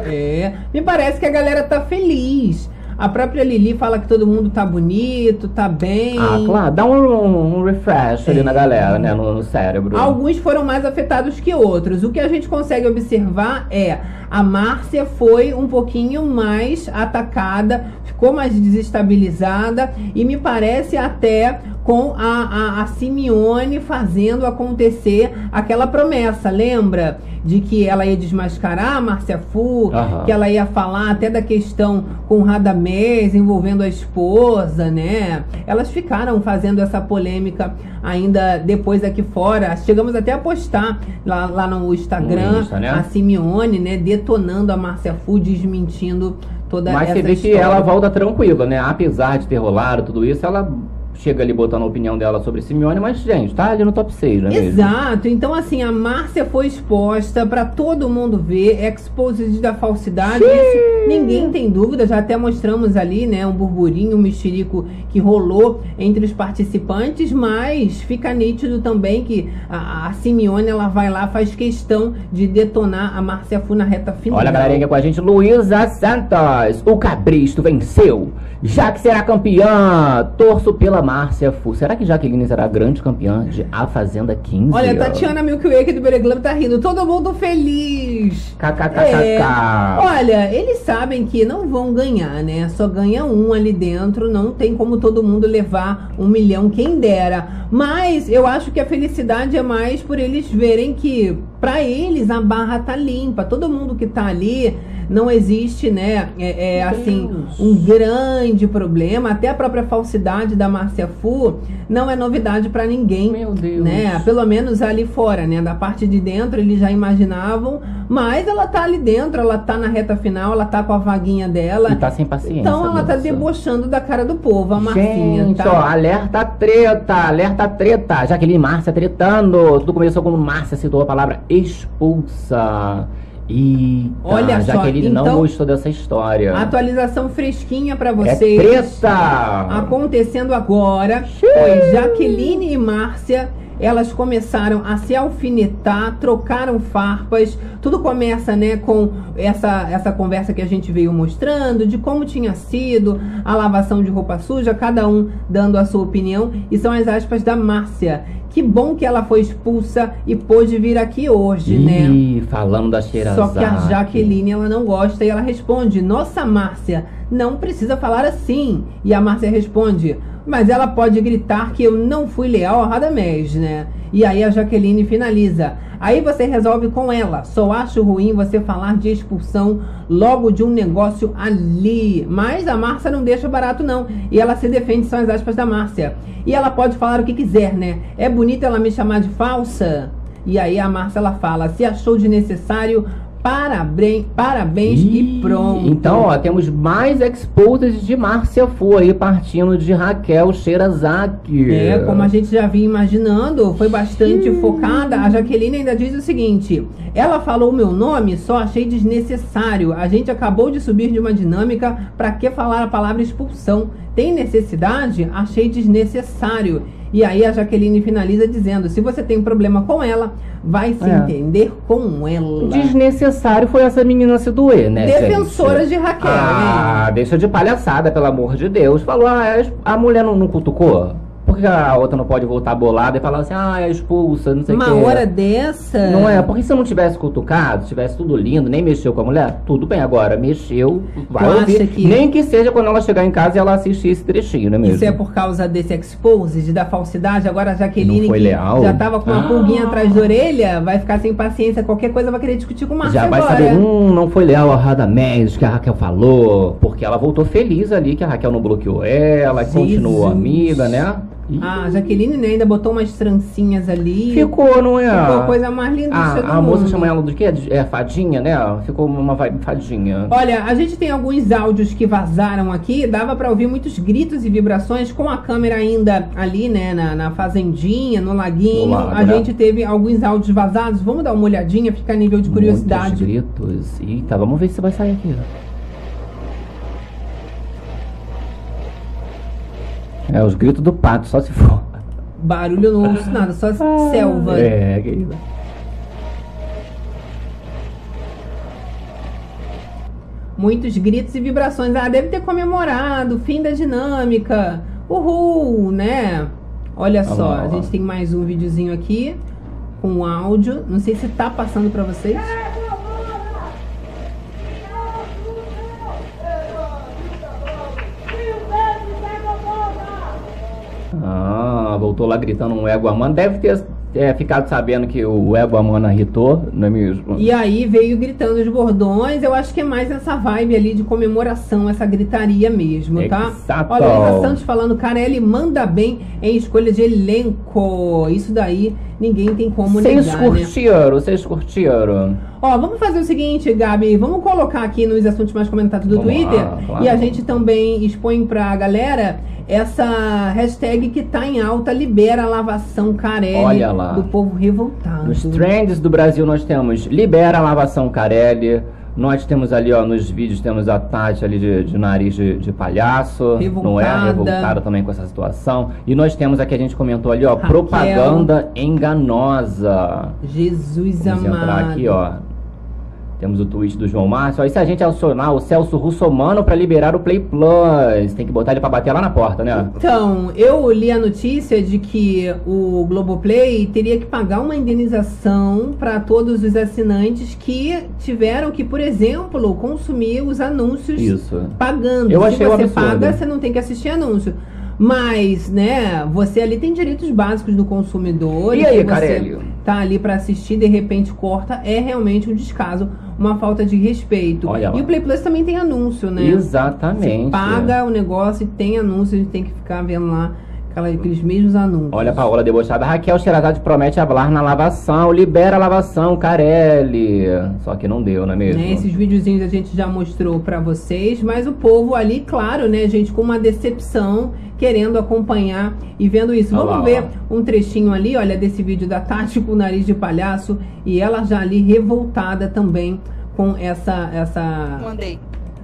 É, me parece que a galera tá feliz. A própria Lili fala que todo mundo tá bonito, tá bem. Ah, claro, dá um, um refresh ali É. na galera, né? No, no cérebro. Alguns foram mais afetados que outros. O que a gente consegue observar é a Márcia foi um pouquinho mais atacada, ficou mais desestabilizada e me parece até com a, a, a Simeone fazendo acontecer aquela promessa, lembra? De que ela ia desmascarar a Márcia Fu, Aham. que ela ia falar até da questão com Radamés envolvendo a esposa, né? Elas ficaram fazendo essa polêmica ainda depois aqui fora. Chegamos até a postar lá, lá no Instagram No Insta, né? a Simeone, né, detonando a Márcia Fu, desmentindo toda Mas essa você vê que ela volta tranquila, né? Apesar de ter rolado tudo isso, ela chega ali botando a opinião dela sobre Simeone, mas, gente, tá ali no top 6, não é mesmo? Exato, então assim, a Márcia foi exposta pra todo mundo ver, exposed da falsidade, isso ninguém tem dúvida, já até mostramos ali, né, um burburinho, um mexerico que rolou entre os participantes, mas fica nítido também que a, a Simeone, ela vai lá, faz questão de detonar a Márcia Fu na reta final. Olha a galerinha aqui com a gente, Luísa Santos, o Cabristo venceu. Jaque será campeã. Torço pela Márcia Fu. Será que Jaqueline será a grande campeã de A Fazenda 15? Olha, Tatiana aqui do Bere Globo tá rindo. Todo mundo feliz. KKKKK. É. Olha, eles sabem que não vão ganhar, né? Só ganha um ali dentro. Não tem como todo mundo levar um milhão, quem dera. Mas eu acho que a felicidade é mais por eles verem que, pra eles, a barra tá limpa. Todo mundo que tá ali. Não existe, né, é, é, assim, um grande problema. Até a própria falsidade da Márcia Fu não é novidade pra ninguém. Meu Deus. Né? Pelo menos ali fora, né? Da parte de dentro eles já imaginavam, mas ela tá ali dentro, ela tá na reta final, ela tá com a vaguinha dela. E tá sem paciência. Então ela tá debochando da cara do povo, a Marcinha, Gente, tá? ó, alerta treta, alerta treta. Jaqueline e Márcia tretando. Tudo começou quando Márcia citou a palavra expulsa. E Olha só, Jaqueline não então, gostou dessa história. Atualização fresquinha pra É vocês. treta! Acontecendo agora, foi Jaqueline e Márcia. Elas começaram a se alfinetar, trocaram farpas. Tudo começa, né, com essa, essa conversa que a gente veio mostrando de como tinha sido a lavação de roupa suja, cada um dando a sua opinião. E são as aspas da Márcia. Que bom que ela foi expulsa e pôde vir aqui hoje, né? Ih, falando da Xerazade. Só que a Jaqueline ela não gosta e ela responde: Nossa, Márcia, não precisa falar assim. E a Márcia responde: Mas ela pode gritar que eu não fui leal ao Radamés, né? E aí a Jaqueline finaliza: Aí você resolve com ela. Só acho ruim você falar de expulsão logo de um negócio ali. Mas a Márcia não deixa barato, não. E ela se defende, são as aspas da Márcia. E ela pode falar o que quiser, né? É bonito ela me chamar de falsa? E aí a Márcia ela fala: se achou de necessário, parabéns, parabéns e pronto. Então, ó, temos mais exposes de Márcia Fu aí partindo de Raquel Sherazaki. É, como a gente já vinha imaginando, foi bastante focada. A Jaqueline ainda diz o seguinte: Ela falou o meu nome, só achei desnecessário. A gente acabou de subir de uma dinâmica, pra que falar a palavra expulsão? Tem necessidade? Achei desnecessário. E aí a Jaqueline finaliza dizendo: se você tem problema com ela, vai se É. entender com ela. Desnecessário foi essa menina se doer, né? Defensora gente? de Raquel, Ah, deixa de palhaçada, pelo amor de Deus. Falou, ah, a mulher não, não cutucou? Por que a outra não pode voltar bolada e falar assim, ah, é expulsa, não sei o Uma quê? hora dessa. Não é, porque se eu não tivesse cutucado, se tivesse tudo lindo, nem mexeu com a mulher, tudo bem. Agora, mexeu, vai Tu ouvir. que- Nem que seja quando ela chegar em casa e ela assistir esse trechinho, não é mesmo? Isso é por causa desse exposed, da falsidade. Agora a Jaqueline, Não foi que leal? já tava com uma Ah. pulguinha atrás da orelha, vai ficar sem paciência. Qualquer coisa vai querer discutir com o Márcio Já vai agora. saber, hum, não foi leal a Radamés, que a Raquel falou, porque ela voltou feliz ali, que a Raquel não bloqueou ela, e continuou amiga, né? A Jaqueline né, ainda botou umas trancinhas ali. Ficou, não é? Ficou a coisa mais linda do seu do A, a moça chama ela de quê? É fadinha, né? Ficou uma vibe fadinha. Olha, a gente tem alguns áudios que vazaram aqui, dava pra ouvir muitos gritos e vibrações com a câmera ainda ali, né, na, na fazendinha, no laguinho. No lago, a né? gente teve alguns áudios vazados. Vamos dar uma olhadinha, fica a nível de curiosidade. Muitos gritos. Eita, vamos ver se vai sair aqui. É, os gritos do pato, só se for. Barulho eu não ouço nada, só selva. É, querida. Muitos gritos e vibrações. Ah, deve ter comemorado o fim da dinâmica. Uhul, né? Olha só, lá, a gente tem mais um videozinho aqui com áudio. Não sei se tá passando pra vocês. Ah, voltou lá gritando um ego amano. Deve ter é, ficado sabendo que o ego amano irritou, não é mesmo? E aí veio gritando os bordões. Eu acho que é mais essa vibe ali de comemoração, essa gritaria mesmo, tá? Exato. Olha, a Isa Santos falando, cara, ele manda bem em escolha de elenco. Isso daí ninguém tem como Vocês negar, né? curtiram, vocês curtiram. Ó, vamos fazer o seguinte, Gabi, vamos colocar aqui nos assuntos mais comentados do Vamos Twitter lá, claro. e a gente também expõe pra galera essa hashtag que tá em alta, libera a lavação Carelli Olha lá. do povo revoltado. Nos trends do Brasil nós temos Libera a Lavação Carelli. Nós temos ali, ó, nos vídeos temos a Tati ali de, de nariz de, de palhaço. Não é? Revoltada. Revoltada também com essa situação. E nós temos aqui, a gente comentou ali, ó, Raquel. propaganda enganosa. Jesus Vamos amado. entrar aqui, ó. Temos o tweet do João Márcio. E se a gente acionar o Celso Russomano pra liberar o Play Plus? Tem que botar ele pra bater lá na porta, né? Então, eu li a notícia de que o Globoplay teria que pagar uma indenização para todos os assinantes que tiveram que, por exemplo, consumir os anúncios Isso. pagando. Eu Se achei você absurdo. paga, você não tem que assistir anúncio. Mas, né, você ali tem direitos básicos do consumidor. E se aí, você Carelli? tá ali pra assistir, de repente corta, é realmente um descaso, uma falta de respeito. Olha lá. e o Play Plus também tem anúncio, né? Exatamente. Você paga o negócio e tem anúncio, a gente tem que ficar vendo lá aquela- aqueles mesmos anúncios. Olha a Paola debochada. Raquel Xerazade promete falar na lavação. Libera a lavação, Carelli. Só que não deu, não é mesmo? Né, esses videozinhos a gente já mostrou pra vocês, mas o povo ali, claro, né, gente, com uma decepção, querendo acompanhar e vendo isso. Olha Vamos ver um trechinho ali, olha, desse vídeo da Tati com o nariz de palhaço e ela já ali revoltada também com essa essa Mandei.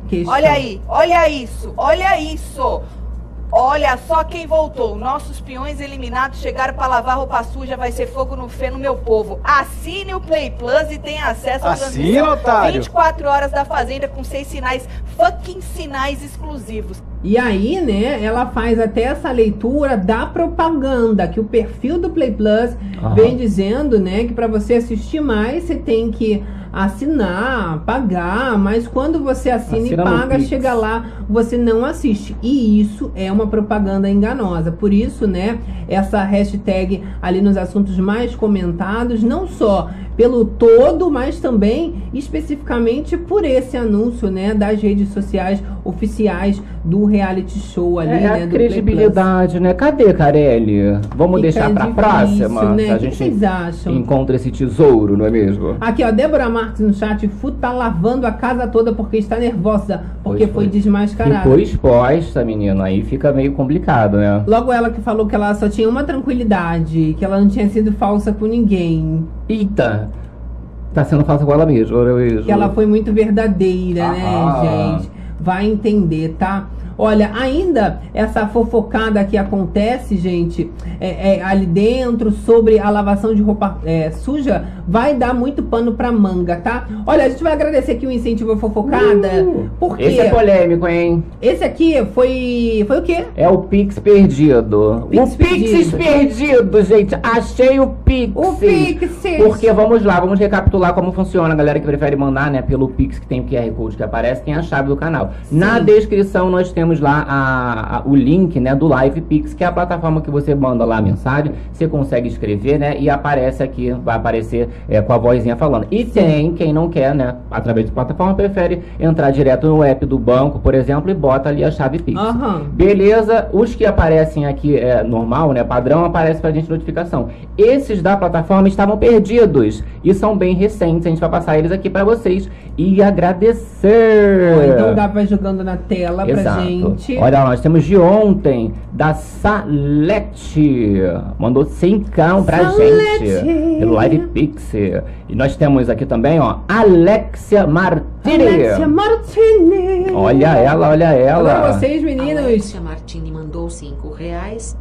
questão. Olha aí, olha isso, olha isso. Olha só quem voltou. Nossos peões eliminados chegaram pra lavar roupa suja. Vai ser fogo no fé no meu povo. Assine o Play Plus e tenha acesso à Assina, transmissão otário. 24 horas da Fazenda com seis sinais, fucking sinais exclusivos. E aí, né, ela faz até essa leitura da propaganda que o perfil do Play Plus Aham. vem dizendo, né, que para você assistir mais, você tem que assinar, pagar, mas quando você assina Assina e paga, chega lá, você não assiste. E isso é uma propaganda enganosa. Por isso, né, essa hashtag ali nos assuntos mais comentados, não só pelo todo, mas também especificamente por esse anúncio, né, das redes sociais oficiais do reality show ali, É né, a credibilidade, né? Cadê, Carelli? Vamos Fica deixar pra difícil, próxima? né? A O que gente vocês acham? encontra esse tesouro, não é mesmo? Aqui, ó, Débora Marques no chat, Fu tá lavando a casa toda porque está nervosa, porque Pois foi, foi. desmascarada. Ficou exposta, menina. Aí fica meio complicado, né? Logo ela que falou que ela só tinha uma tranquilidade, que ela não tinha sido falsa com ninguém. Eita! Tá sendo falsa com ela mesma, olha mesmo. Que ela foi muito verdadeira, Ah. né, gente? Vai entender, tá? Olha, ainda essa fofocada que acontece, gente, é, é, ali dentro sobre a lavação de roupa é, suja, vai dar muito pano pra manga, tá? Olha, a gente vai agradecer aqui o incentivo à fofocada. porque Esse é polêmico, hein? esse aqui foi. Foi o quê? É o Pix perdido. Pix o Pix perdido. perdido, gente. Achei o Pix. O Pix. Porque vamos lá, vamos recapitular como funciona. A galera que prefere mandar, né, pelo Pix que tem o QR Code que aparece, tem a chave do canal. Na descrição nós temos lá a- a- o link, né, do Live Pix, que é a plataforma que você manda lá a mensagem, você consegue escrever, né, e aparece aqui, vai aparecer é, com a vozinha falando. E tem quem não quer, né, através de plataforma, prefere entrar direto no app do banco, por exemplo, e bota ali a chave Pix. Aham. Beleza, os que aparecem aqui é normal, né? Padrão aparece pra gente notificação. Esses da plataforma estavam perdidos e são bem recentes. A gente vai passar eles aqui pra vocês e agradecer. Então Gabi vai jogando na tela pra Exato. Gente. Olha lá, nós temos de ontem, da Salete. Mandou 5 pra Salete. gente. Pelo Live Pix. E nós temos aqui também, ó, Alexia Martini. Alexia Martini. Olha ela, olha ela. Agora vocês, meninos. Alexia Martini mandou cinco reais.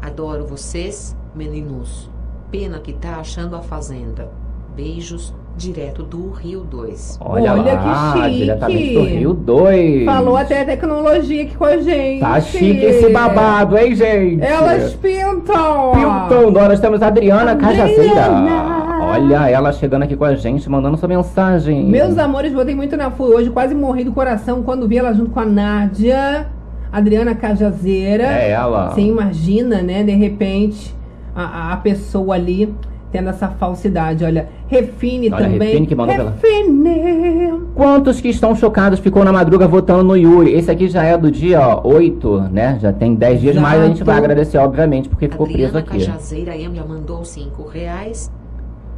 Adoro vocês, meninos. Pena que tá achando a fazenda. Beijos, direto do Rio 2. Olha, Olha lá, que chique. diretamente do Rio 2. Falou até a tecnologia aqui com a gente. Tá chique esse babado, hein, gente? Elas pintam. Pintando. Nós temos a Adriana Cajazeira. Olha ela chegando aqui com a gente, mandando sua mensagem. Meus amores, botei muito na fui hoje, quase morri do coração quando vi ela junto com a Nádia, Adriana Cajazeira. É ela. Você imagina, né, de repente, a, a- a pessoa ali tendo essa falsidade. Olha, Refine Olha, também. Refine que mandou pela- Refine. Quantos que estão chocados ficou na madruga votando no Yuri? Esse aqui já é do dia ó, 8, né? Já tem 10 dias, mas a gente Exato. vai agradecer, obviamente, porque ficou preso Adriana aqui. Cajazeira Embla mandou cinco reais.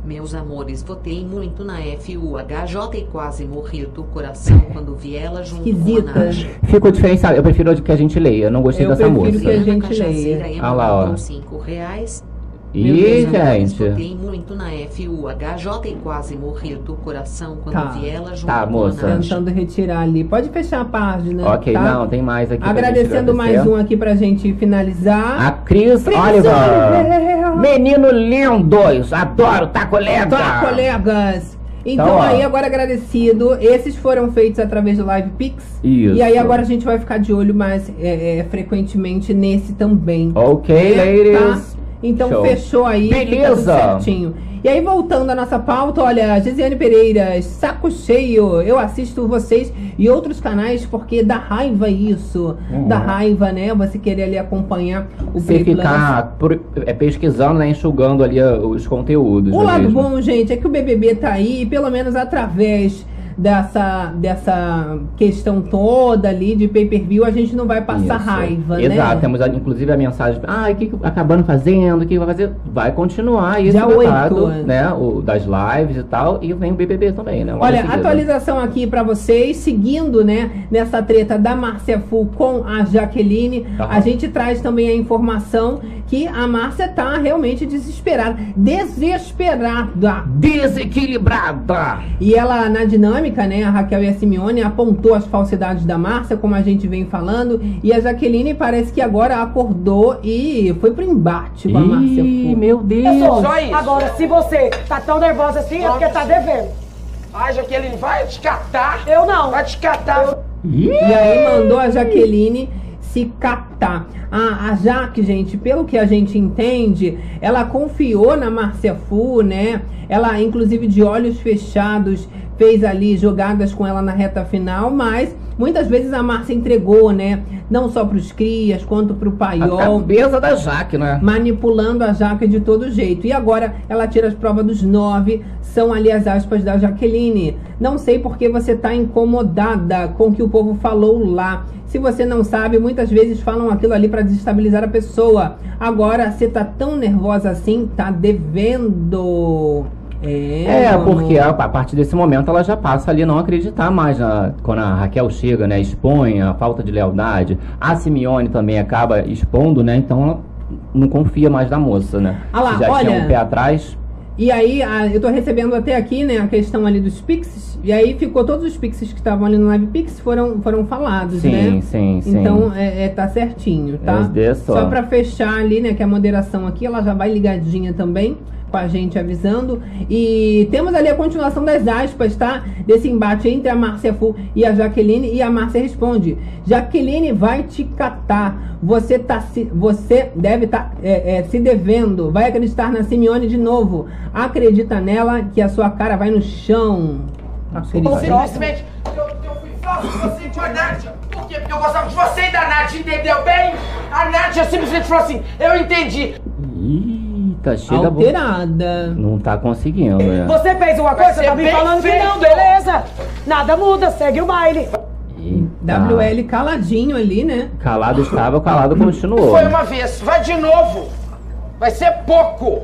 Meus amores, votei muito na FUHJ e quase morri do coração quando vi ela junto Esquisita. com a Nádia. Ficou diferenciado. Eu prefiro que a gente leia. Eu não gostei Eu dessa prefiro moça. que a gente leia. Olha lá, ó. mandou cinco reais. Amores, gente. Votei muito na FUHJ e quase morri do coração quando Tá. vi ela junto Tá, moça. Tentando retirar ali. Pode fechar a página. Ok, tá? não, tem mais aqui. Agradecendo mais um aqui pra gente finalizar. A Cris Cris Oliver. Oliver. Menino lindos. Adoro, tá colega. Tá, colegas. Então, Então, aí, agora agradecido. Esses foram feitos através do Live Pix. Isso. E aí agora a gente vai ficar de olho mais é, é, frequentemente nesse também. Ok, né? ladies. Tá? Então Show. fechou aí. Beleza. certinho. E aí, voltando à nossa pauta, olha, Gisiane Pereira, saco cheio. Eu assisto vocês e outros canais porque dá raiva isso. Uhum. Dá raiva, né? Você querer ali acompanhar o Você ficar é, pesquisando, né, enxugando ali ó, os conteúdos. O é lado mesmo? bom, gente, é que o BBB tá aí, pelo menos através dessa, dessa questão toda ali de pay-per-view, a gente não vai passar Isso. raiva, Exato, né? temos a- inclusive a mensagem. Ah, o que, que acabando fazendo? O que vai fazer? Vai continuar isso Dia oito. né? O, das lives e tal. E vem o BBB também, né? logo Olha, atualização aqui pra vocês, seguindo, né, nessa treta da Márcia Fu com a Jaqueline, a gente traz também a informação que a Márcia tá realmente desesperada, desesperada. Desequilibrada! E ela, na dinâmica, né, a Raquel e a Simeone apontou as falsidades da Márcia, como a gente vem falando, e a Jaqueline parece que agora acordou e foi pro embate com a Márcia Ih, meu Deus! Eu sou. Só isso. Agora, se você tá tão nervosa assim, é porque tá devendo. Ai, Jaqueline, vai te catar. Eu não. Vai te catar. E aí mandou a Jaqueline se catar. A, a Jaque, gente, pelo que a gente entende, ela confiou na Márcia Fu, né? Ela, inclusive, de olhos fechados, fez ali jogadas com ela na reta final, mas muitas vezes a Márcia entregou, né? Não só pros crias, quanto pro A paiol cabeça da Jaque, né? manipulando a Jaque de todo jeito. E agora ela tira as provas dos nove, são ali as aspas da Jaqueline. Não sei porque você tá incomodada com o que o povo falou lá. Se você não sabe, muitas vezes falam aquilo ali para desestabilizar a pessoa. Agora, você tá tão nervosa assim, tá devendo. É, É, porque a, a partir desse momento ela já passa ali a não acreditar mais na, quando a Raquel chega, né? Expõe a falta de lealdade. A Simeone também acaba expondo, né? Então ela não confia mais na moça, né? Ah lá, Se já olha, tinha um pé atrás. E aí, a- eu tô recebendo até aqui, né, a questão ali dos Pixies. E aí ficou todos os Pixies que estavam ali no Live Pix foram, foram falados, Sim, né? sim, sim. Então, é, é, tá certinho, tá? É, só. Pra fechar ali, né, que a moderação aqui, ela já vai ligadinha também com a gente avisando. E temos ali a continuação das aspas, tá? Desse embate entre a Márcia Fu e a Jaqueline. E a Márcia responde: Jaqueline vai te catar. Você, tá se, você deve estar se devendo. Vai acreditar na Simeone de novo. Acredita nela que a sua cara vai no chão. Acredita. Simplesmente, eu, eu fui falso com você e com a Nádia. Por quê? Porque eu gostava de você e da Nádia, entendeu bem? A Nádia simplesmente falou assim, eu entendi. Eita, chega... Alterada. Não tá conseguindo, né? Você fez uma coisa, ser tá me falando que feito. não, beleza? Nada muda, segue o baile. WL caladinho ali, né? Calado estava, calado continuou. Foi uma vez, vai de novo. Vai ser pouco.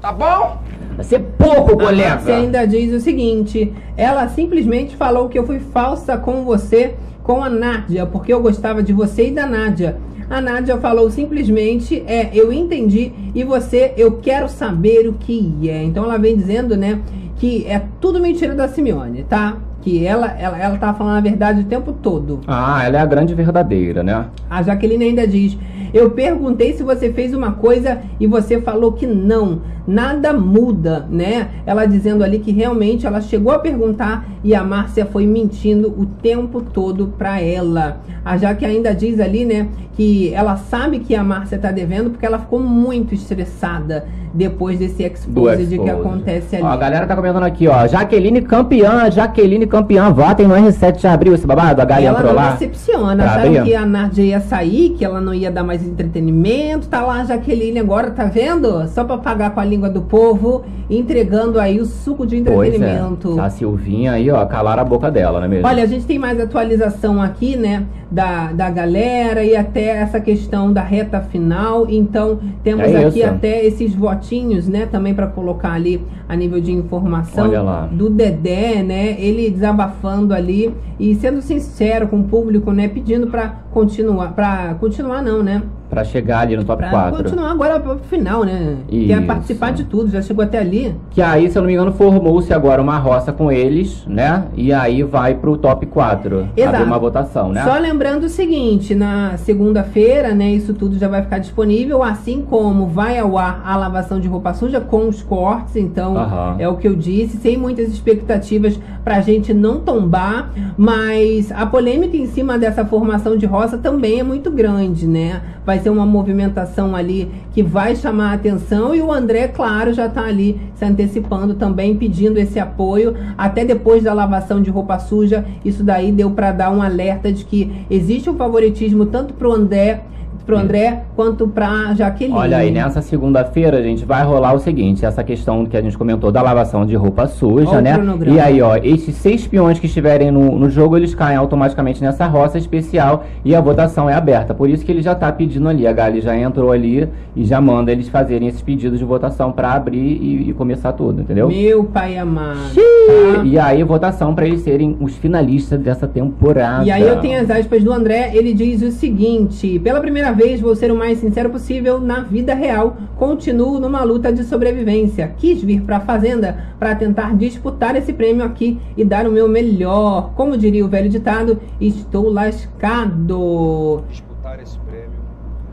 Tá bom? Vai ser pouco, A Márcia ainda diz o seguinte: ela simplesmente falou que eu fui falsa com você, com a Nádia, porque eu gostava de você e da Nádia. A Nádia falou simplesmente, é, eu entendi, e você, eu quero saber o que é. Então ela vem dizendo, né, que é tudo mentira da Simeone, tá? Que ela, ela, ela tá falando a verdade o tempo todo. Ah, ela é a grande verdadeira, né? A Jaqueline ainda diz: Eu perguntei se você fez uma coisa e você falou que não. Nada muda, né? Ela dizendo ali que realmente ela chegou a perguntar e a Márcia foi mentindo o tempo todo pra ela. A Jaque ainda diz ali, né, que ela sabe que a Márcia tá devendo porque ela ficou muito estressada depois desse Do exposed que acontece ali. Ó, a galera tá comentando aqui, ó. Jaqueline campeã, Jaqueline campeã. Votem no R7 de abril esse babado. A Gali ela entrou não lá. decepciona, pra acharam abrir? que a Nádia ia sair, que ela não ia dar mais entretenimento, tá lá a Jaqueline agora, tá vendo? Só pra pagar com a língua do povo, entregando aí o suco de Pois entretenimento. é. A Silvinha aí, ó, calaram a boca dela, não é mesmo? Olha, a gente tem mais atualização aqui, né, da, da galera e até essa questão da reta final. Então, temos É aqui isso. até esses votinhos, né, também para colocar ali a nível de informação do Dedé, né, ele desabafando ali e sendo sincero com o público, né, pedindo para continuar, para continuar não, né? Pra chegar ali no top Pra 4. continuar agora pro final, né? Quer Isso. participar de tudo, já chegou até ali. Que aí, se eu não me engano, formou-se agora uma roça com eles, né? E aí vai pro top 4. Exato. Abrir uma votação, né? Só lembrando o seguinte, na segunda-feira, né, isso tudo já vai ficar disponível, assim como vai ao ar a lavação de roupa suja com os cortes, então é o que eu disse, sem muitas expectativas pra gente não tombar, mas a polêmica em cima dessa formação de roça também é muito grande, né? Vai ser uma movimentação ali que vai chamar a atenção e o André, claro, já tá ali se antecipando também, pedindo esse apoio, até depois da lavação de roupa suja, isso daí deu pra dar um alerta de que existe um favoritismo tanto pro André, pro André quanto pra Jaqueline. Olha aí, nessa segunda-feira, gente, vai rolar o seguinte: essa questão que a gente comentou da lavação de roupa suja, Olha né? E aí, ó, esses seis peões que estiverem no, no jogo, eles caem automaticamente nessa roça especial e a votação é aberta. Por isso que ele já tá pedindo ali, a Gali já entrou ali e já manda eles fazerem esses pedidos de votação pra abrir e, e começar tudo, entendeu? Meu pai amado. tá? E aí, votação pra eles serem os finalistas dessa temporada. E aí eu tenho as aspas do André, ele diz o seguinte: pela primeira vez vou ser o mais sincero possível na vida real. Continuo numa luta de sobrevivência. Quis vir pra fazenda para tentar disputar esse prêmio aqui e dar o meu melhor. Como diria o velho ditado, estou lascado. disputar esse prêmio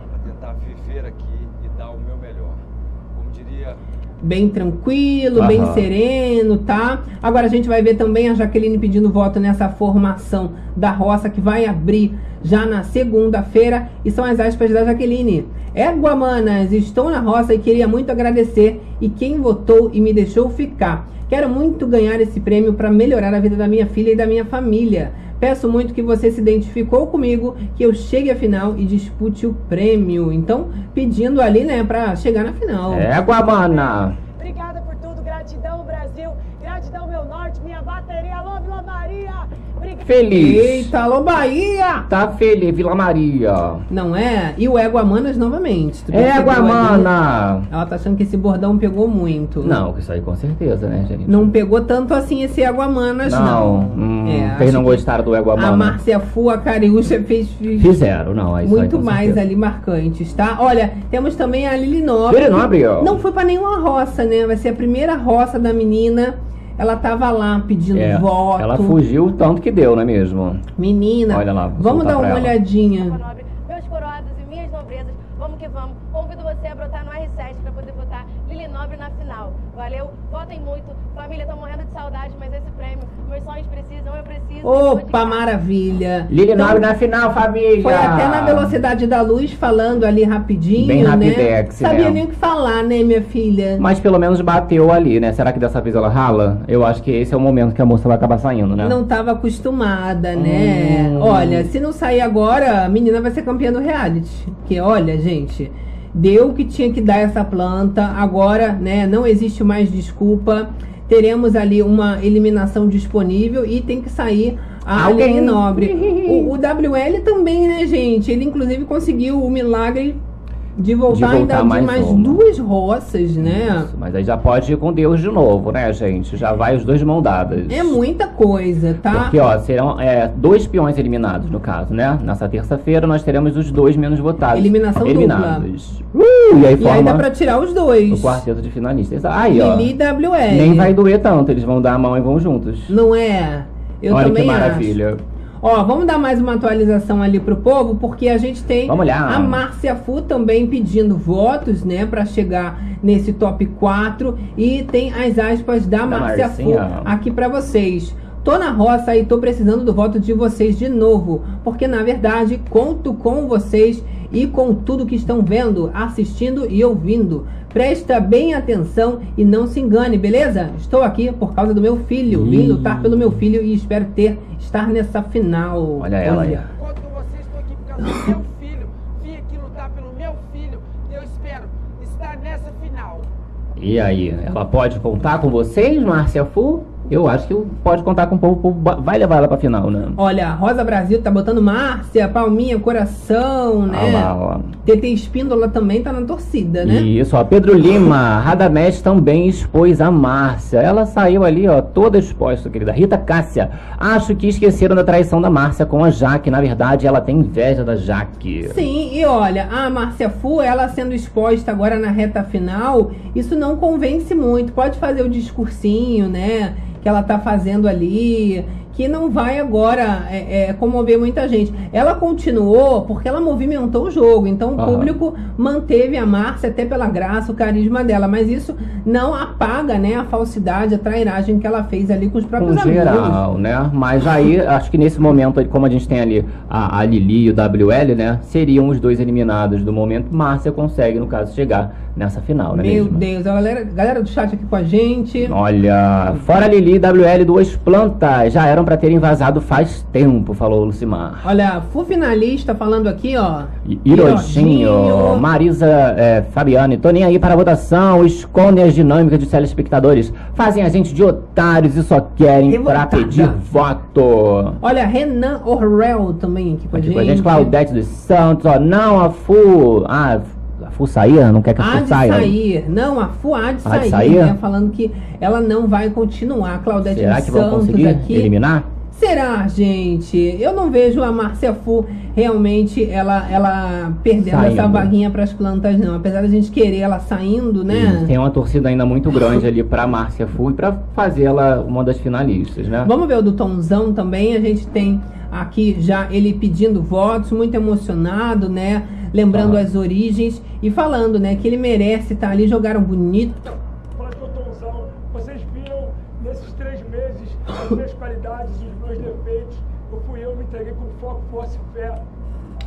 para tentar viver aqui e dar o meu melhor. Como diria bem tranquilo, bem Aham. sereno, tá? Agora a gente vai ver também a Jaqueline pedindo voto nessa formação da roça que vai abrir já na segunda-feira. E são as aspas da Jaqueline. Égua, manas, estou na roça e queria muito agradecer e quem votou e me deixou ficar. Quero muito ganhar esse prêmio para melhorar a vida da minha filha e da minha família. Peço muito que você se identificou comigo, que eu chegue à final e dispute o prêmio. Então, pedindo ali, né, pra chegar na final. Égua, mana! Feliz. Eita, alô Bahia! Tá feliz, Vila Maria. Não é? E o Égua Manas novamente. Tu Égua? Mana. Ela tá achando que esse bordão pegou muito. Não, isso aí com certeza, né, gente? Não pegou tanto assim esse Égua Manas, não. Não, hum, É, vocês não gostaram do Égua A Mana? Márcia Fu, a Cariúcha fez, Fizeram, não, é isso aí muito com mais certeza. ali marcantes, tá? Olha, temos também a Lili Nobre. Lili Nobre, ó. Não foi pra nenhuma roça, né? Vai ser a primeira roça da menina. Ela tava lá pedindo É, voto. Ela fugiu o tanto que deu, não é mesmo? Menina, Olha lá, vamos dar uma ela. olhadinha. Meus coroados e minhas nobrezas, vamos que vamos. Convido você a brotar no R7 para poder votar Lili Nobre na final. Valeu? Votem muito. Família, tô morrendo de saudade, mas esse prêmio, meus sonhos precisam, eu preciso. Opa, maravilha. Lili Então, Nobre na final, família. Foi até na velocidade da luz, falando ali rapidinho, Bem né? rapidex, Sabia né? nem o que falar, né, minha filha? Mas pelo menos bateu ali, né? Será que dessa vez ela rala? Eu acho que esse é o momento que a moça vai acabar saindo, né? Não tava acostumada, né? Hum. Olha, se não sair agora, a menina vai ser campeã do reality. Porque, olha, gente, deu o que tinha que dar essa planta. Agora, né, não existe mais desculpa. Teremos ali uma eliminação disponível e tem que sair a Alguém. Aline Nobre. O, o WL também, né, gente? Ele, inclusive, conseguiu o milagre de voltar, De voltar ainda mais de mais uma. duas roças, né? Mas aí já pode ir com Deus de novo, né, gente? Já vai os dois de mão dadas. É muita coisa, tá? Porque, ó, serão é, dois peões eliminados, no caso, né? Nessa terça-feira nós teremos os dois menos votados. Eliminação eliminados. Uh, e aí E aí forma dá pra tirar os dois. o quarteto de finalistas. Aí, ó. Lili e WL. Nem vai doer tanto, eles vão dar a mão e vão juntos. Não é? Eu Olha também que maravilha. acho. Ó, vamos dar mais uma atualização ali pro povo, porque a gente tem a Márcia Fu também pedindo votos, né, pra chegar nesse top 4 e tem as aspas da, Da Márcia Fu aqui pra vocês. Tô na roça e tô precisando do voto de vocês de novo, porque na verdade conto com vocês e com tudo que estão vendo, assistindo e ouvindo. Presta bem atenção e não se engane, beleza? Estou aqui por causa do meu filho. Vim Ih. lutar pelo meu filho e espero ter estar nessa final. Olha ela aí. Enquanto vocês estão aqui por causa do meu filho, vim aqui lutar pelo meu filho, eu espero estar nessa final. E aí, ela pode contar com vocês, Márcia Fu? Eu acho que pode contar com o povo, o povo vai levar ela pra final, né? Olha, Rosa Brasil tá botando Márcia, Palminha, Coração, né? Olha lá, ó. TT Espíndola também tá na torcida, né? Isso, ó, Pedro Lima, Radamés também expôs a Márcia. Ela saiu ali, ó, toda exposta, querida. Rita Cássia, acho que esqueceram da traição da Márcia com a Jaque. Na verdade, ela tem inveja da Jaque. Sim, e olha, a Márcia Fu, ela sendo exposta agora na reta final, isso não convence muito. Pode fazer o discursinho, né? Que ela tá fazendo ali, que não vai agora é, é, comover muita gente. Ela continuou porque ela movimentou o jogo, então o público manteve a Márcia até pela graça, o carisma dela, mas isso não apaga, né, a falsidade, a trairagem que ela fez ali com os próprios amigos. geral, né? Mas aí, acho que nesse momento, como a gente tem ali a, a Lili e o WL, né? Seriam os dois eliminados do momento. Márcia consegue, no caso, chegar nessa final, né? Meu mesmo? Deus, a galera, galera do chat aqui com a gente. Olha, fora Lili WL, duas plantas já eram pra terem vazado faz tempo, falou o Lucimar. Olha, Fu finalista falando aqui, ó. Irojinho, Marisa é, Fabiane, tô nem aí para a votação, escondem as dinâmicas dos telespectadores, fazem a gente de otários e só querem pra Revoltada. pedir voto. Olha, Renan Orrell também aqui com a Aqui gente. com a gente, Claudete dos Santos, ó, não a Fu, ah, a Fu saía, não quer que a Fu de saia? sair. Não, a Fu há de Há de sair, sair? né? Falando que ela não vai continuar. Claudete Será que vão conseguir aqui. eliminar? Será, gente? Eu não vejo a Márcia Fu realmente ela, ela perdendo Saindo. essa vaguinha pras plantas, não. Apesar da gente querer ela saindo, né? E tem uma torcida ainda muito grande ali pra Márcia Fu e pra fazer ela uma das finalistas, né? Vamos ver o do Tomzão também. A gente tem aqui já ele pedindo votos, muito emocionado, né? Lembrando Ah. as origens e falando, né, que ele merece estar ali, jogaram bonito. Tomzão, vocês viram nesses três meses as minhas qualidades, os meus defeitos. Eu fui eu, me entreguei com foco, força e fé.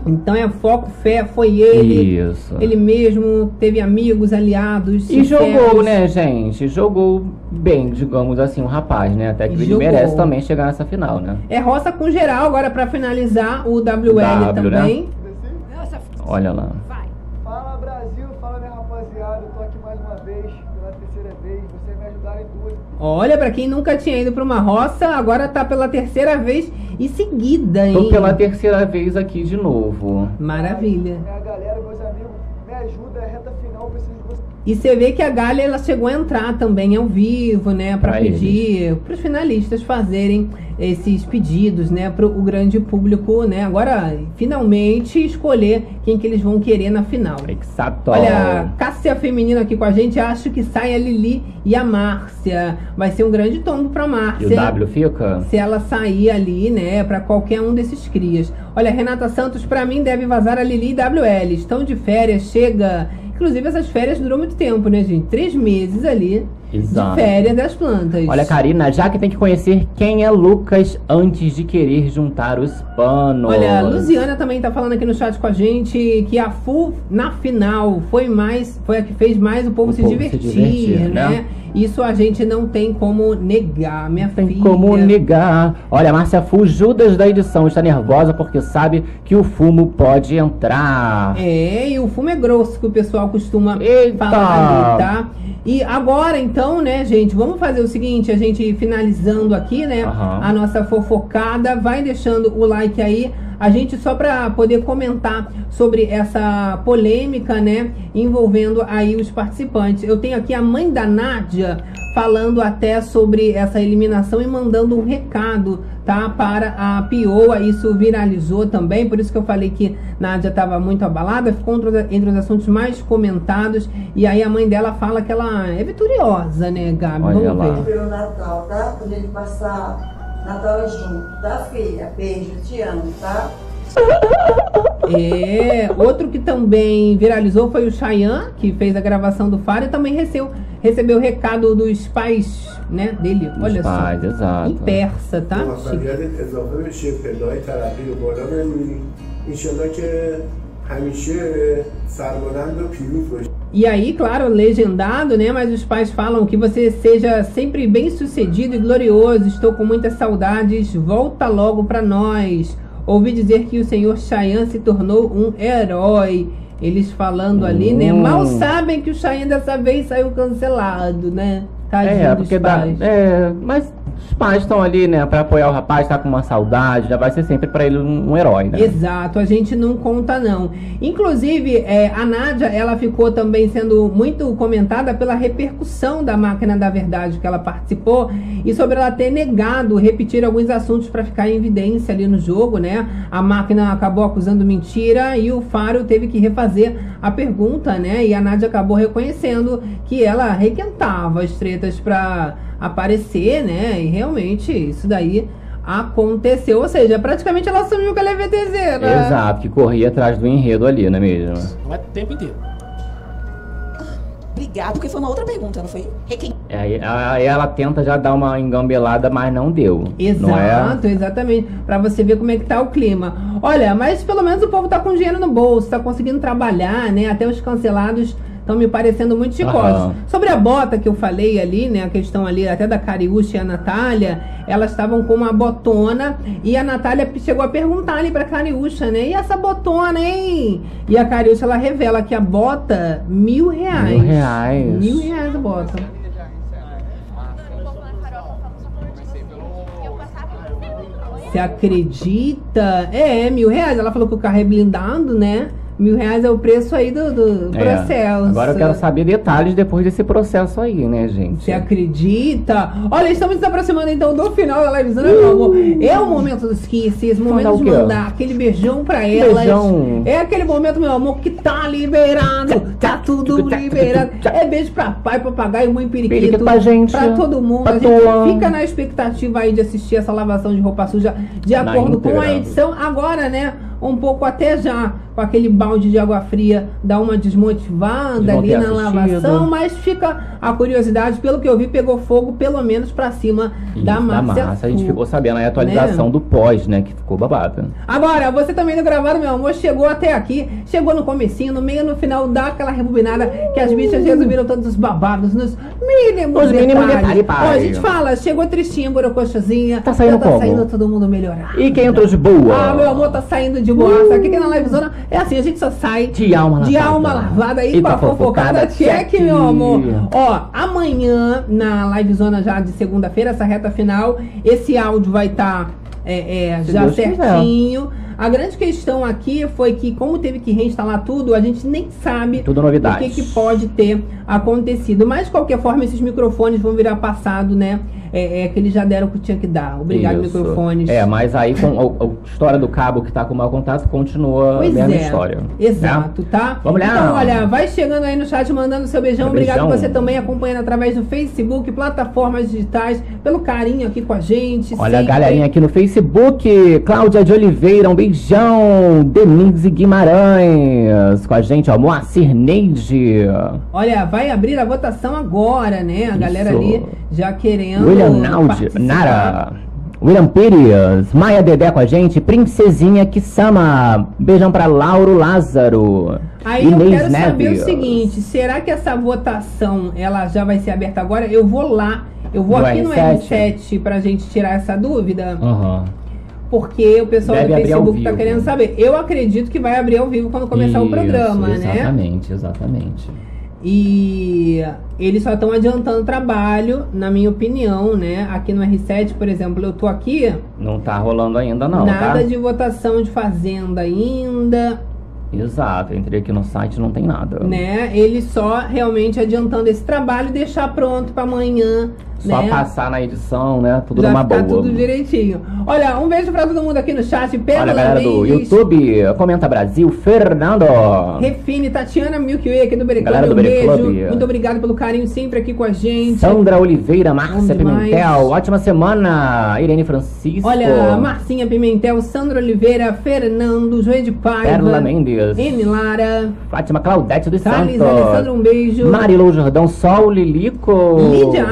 Então é foco, fé, foi ele. Isso. Ele mesmo teve amigos, aliados. E sinceros. jogou, né, gente? Jogou bem, digamos assim, o rapaz, né? Até que ele Jogou. merece também chegar nessa final, né? É roça com geral agora pra finalizar o WL W, também. Olha lá. Fala Brasil, fala minha rapaziada, eu tô aqui mais uma vez, pela terceira vez. Vocês me ajudaram em Olha, pra quem nunca tinha ido pra uma roça, agora tá pela terceira vez e seguida, hein? Tô pela terceira vez aqui de novo. Maravilha. Minha galera, meus amigos, me ajuda, é reta final, eu preciso de vocês. E você vê que a Galha ela chegou a entrar também ao vivo, né, Pra pedir para os finalistas fazerem esses pedidos, né, para o grande público, né? Agora, finalmente escolher quem que eles vão querer na final. Exato. Olha, Cássia Feminino aqui com a gente, acho que sai a Lili e a Márcia. Vai ser um grande tombo pra E Márcia. o W fica? Se ela sair ali, né, pra qualquer um desses crias. Olha, Renata Santos, pra mim deve vazar a Lili e WL. Estão de férias, chega. Inclusive, essas férias duram muito tempo, né, gente? Três meses ali Exato. de férias das plantas. Olha, Karina, já que tem que conhecer quem é Lucas antes de querer juntar os panos. Olha, a Luziana também tá falando aqui no chat com a gente que a FU na final foi mais, foi a que fez mais o povo, O se, povo se divertir, divertir, né? né? Isso a gente não tem como negar, minha Tem filha. como negar. Olha, a Márcia Fu, Judas da edição, está nervosa porque sabe que o fumo pode entrar. É, e o fumo é grosso que o pessoal costuma Eita! falar ali, tá? E agora, então, né, gente, vamos fazer o seguinte, a gente finalizando aqui, né, Aham. a nossa fofocada, vai deixando o like aí, a gente só para poder comentar sobre essa polêmica, né, envolvendo aí os participantes. Eu tenho aqui a mãe da Nádia falando até sobre essa eliminação e mandando um recado, tá, para a Pioa. Isso viralizou também, por isso que eu falei que Nádia estava muito abalada, ficou entre os- entre os assuntos mais comentados. E aí a mãe dela fala que ela é vitoriosa, né, Gabi? Olha Vamos lá. ver. Pelo Natal, tá? Pra gente passar Natal junto, tá, filha? Beijo, te amo, tá? É, outro que também viralizou foi o Chayanne, que fez a gravação do Faro e também recebeu, recebeu o recado dos pais, né, dele. Olha pais, só. exato. Em persa, tá? Chique. E aí, claro, legendado, né? Mas os pais falam que você seja sempre bem sucedido e glorioso. Estou com muitas saudades. Volta logo para nós. Ouvi dizer que o senhor Chayan se tornou um herói. Eles falando ali, né? Hum. Mal sabem que o Chayan dessa vez saiu cancelado, né? Tadinho É, porque dá. É, mas os pais estão ali, né, pra apoiar o rapaz, tá com uma saudade, já vai ser sempre pra ele um, um herói, né? Exato, a gente não conta não. Inclusive, é, a Nádia, ela ficou também sendo muito comentada pela repercussão da máquina da verdade que ela participou e sobre ela ter negado repetir alguns assuntos para ficar em evidência ali no jogo, né? A máquina acabou acusando mentira e o Faro teve que refazer a pergunta, né? E a Nádia acabou reconhecendo que ela requentava as tretas para aparecer, né? E realmente isso daí aconteceu. Ou seja, praticamente ela assumiu que ela é VTZ, Exato, que corria atrás do enredo ali, não é mesmo? Não é o tempo inteiro. Obrigado, porque foi uma outra pergunta, não foi? Requem... É, Aí, aí ela tenta já dar uma engambelada, mas não deu. Não é? Exato, exatamente. Pra você ver como é que tá o clima. Olha, mas pelo menos o povo tá com dinheiro no bolso, tá conseguindo trabalhar, né? Até os cancelados estão me parecendo muito chicosos. Aham. Sobre a bota que eu falei ali, né? A questão ali até da Cariúcha e a Natália, elas estavam com uma botona e a Natália chegou a perguntar ali pra Cariúcha, né? E essa botona, hein? E a Cariúcha, ela revela que a bota, mil reais. Mil reais. Mil reais a bota. Você acredita? É, mil reais. Ela falou que o carro é blindado, né? Mil reais é o preço aí do, do É. processo. Agora eu quero saber detalhes depois desse processo aí, né, gente? Você acredita? Olha, estamos nos aproximando então do final da live, né, meu amor? É o momento dos kisses, o momento de mandar aquele beijão pra elas. Beijão. É aquele momento, meu amor, que tá liberado. Tá tudo liberado. É beijo pra pai, papagaio, mãe periquito. Periquito pra gente. Pra todo mundo. Pra a gente tua. fica na expectativa aí de assistir essa lavação de roupa suja de acordo com a edição. Agora, né? Um pouco até já com aquele balde de água fria, dá uma desmotivada De ali na assistido. lavação, mas fica a curiosidade, pelo que eu vi, pegou fogo pelo menos pra cima da Isso, Márcia. massa. A gente ficou sabendo aí a atualização Né? do pós, né? Que ficou babado. Agora, você também no gravado, meu amor, chegou até aqui, chegou no comecinho, no meio, no final, dá aquela rebobinada que as bichas resumiram todos os babados nos mínimos mínimos detalhes, Ó, pai. a gente fala, chegou tristinha, borocochazinha. Tá saindo tá como? saindo todo mundo melhorar. E quem entrou de boa? Ah, meu amor, tá saindo de boa. Aqui que na livezona É assim, a gente só sai De alma de lavada. alma lavada aí E com a fofocada check, meu amor. Ó, amanhã, na livezona já de segunda-feira, essa reta final, esse áudio vai estar Se já Deus quiser. A grande questão aqui foi que, como teve que reinstalar tudo, a gente nem sabe Tudo novidade. o que, que pode ter acontecido. Mas, de qualquer forma, esses microfones vão virar passado, né? É, é que eles já deram o que tinha que dar. Obrigado, Isso. microfones. É, mas aí com a, a história do cabo que tá com mau contato continua Pois a mesma é, história. Exato, né? tá? Vamos lá. Então, olha, vai chegando aí no chat, mandando seu beijão. Obrigado beijão. você também acompanhando através do Facebook, plataformas digitais, pelo carinho aqui com a gente. Olha a sempre. galerinha aqui no Facebook, Cláudia de Oliveira, um beijão, Denise Guimarães, com a gente, ó, Moacir Neide, Olha, vai abrir a votação agora, né? A galera Isso. ali já querendo. William participar. Nara, William Pires, Maia Dedé com a gente, Princesinha Kisama, beijão pra Lauro Lázaro, Aí eu Inês quero saber Neves. o seguinte: será que essa votação ela já vai ser aberta agora? Eu vou lá, eu vou No aqui no R7? R7 pra gente tirar essa dúvida. Aham. Porque o pessoal Deve do Facebook tá vivo. querendo saber. Eu acredito que vai abrir ao vivo quando começar o Isso, programa, né? Exatamente, exatamente. E eles só estão adiantando o trabalho, na minha opinião, né? Aqui no R7, por exemplo, eu tô aqui, Não tá rolando ainda não, nada tá? de votação de fazenda ainda, Exato, entrei aqui no site não tem nada. né? Eles só realmente adiantando esse trabalho e deixar pronto para amanhã, Só né? passar na edição, né? Tudo Já numa boa. tudo direitinho. Olha, um beijo pra todo mundo aqui no chat. Pérola Olha galera do YouTube, Comenta Brasil, Fernando. Refine, Tatiana Milky Way aqui do Bere Club. Galera do Um beijo. Club. Muito obrigado pelo carinho sempre aqui com a gente. Sandra Oliveira, Márcia. Pimentel, ótima semana. Irene Francisco. Olha, Marcinha Pimentel, Sandra Oliveira, Fernando, Joê de Paiva, Perla Mendes. N. Lara, Fátima Claudete dos Thales, Santos. Alessandro, um beijo. Marilou Jordão, Sol Lilico. Lídia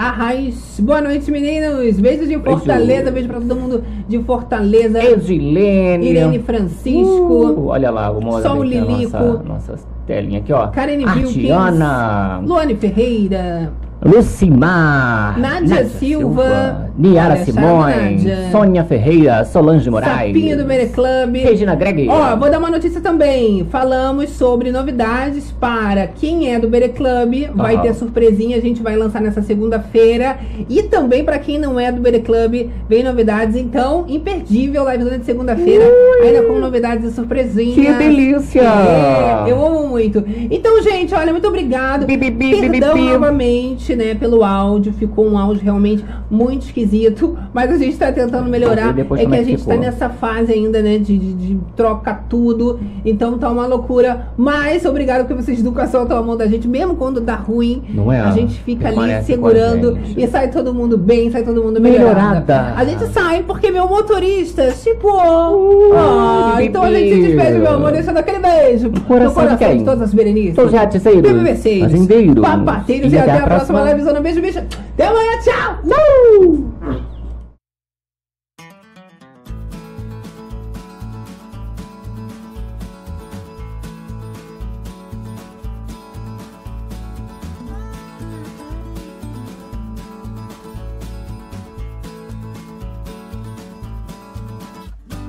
Arrai- Arraes. Boa noite, meninos. Beijos de Fortaleza. Beijo pra todo mundo de Fortaleza. Edilene. Irene Francisco. Uh, olha lá, vamos Sol a Lilico. nossa, nossa telinha aqui, ó. Karen Artiana. Luane Ferreira. Lucimar. Nádia Silva. Niara Olha, Simões. Sônia Ferreira. Solange Moraes. Sapinho do Mere Club. Regina Greg. Ó, vou dar uma notícia também. Falamos sobre novidades para quem é do Bere Club. Vai Aham. ter surpresinha, a gente vai lançar nessa segunda-feira. E também para quem não é do Bere Club, vem novidades. Então, imperdível live de segunda-feira, ainda com novidades e surpresinhas. Que delícia! É, eu amo muito. Então, gente, olha, muito obrigado. Perdão bi. novamente, né, pelo áudio. Ficou um áudio realmente muito esquisito. Mas a gente tá tentando melhorar. É que é a gente tá ficou? nessa fase ainda, né, de, de, de troca tudo. Então tá uma loucura. Mas obrigado porque vocês nunca soltam a mão da gente, mesmo quando dá ruim. Não é? A gente fica ali segurando e sai todo mundo bem, sai todo mundo melhorado. Melhorada. A gente sai porque meu motorista chipou. Ah, que então a gente se despede, meu amor, deixando aquele beijo coração no coração de quem? de todas as berenices. Jaticeiros, BBBceiros, fazendeiros. papateiros E e, até até a próxima próxima. livezona. Beijo, beijo. Até amanhã, tchau.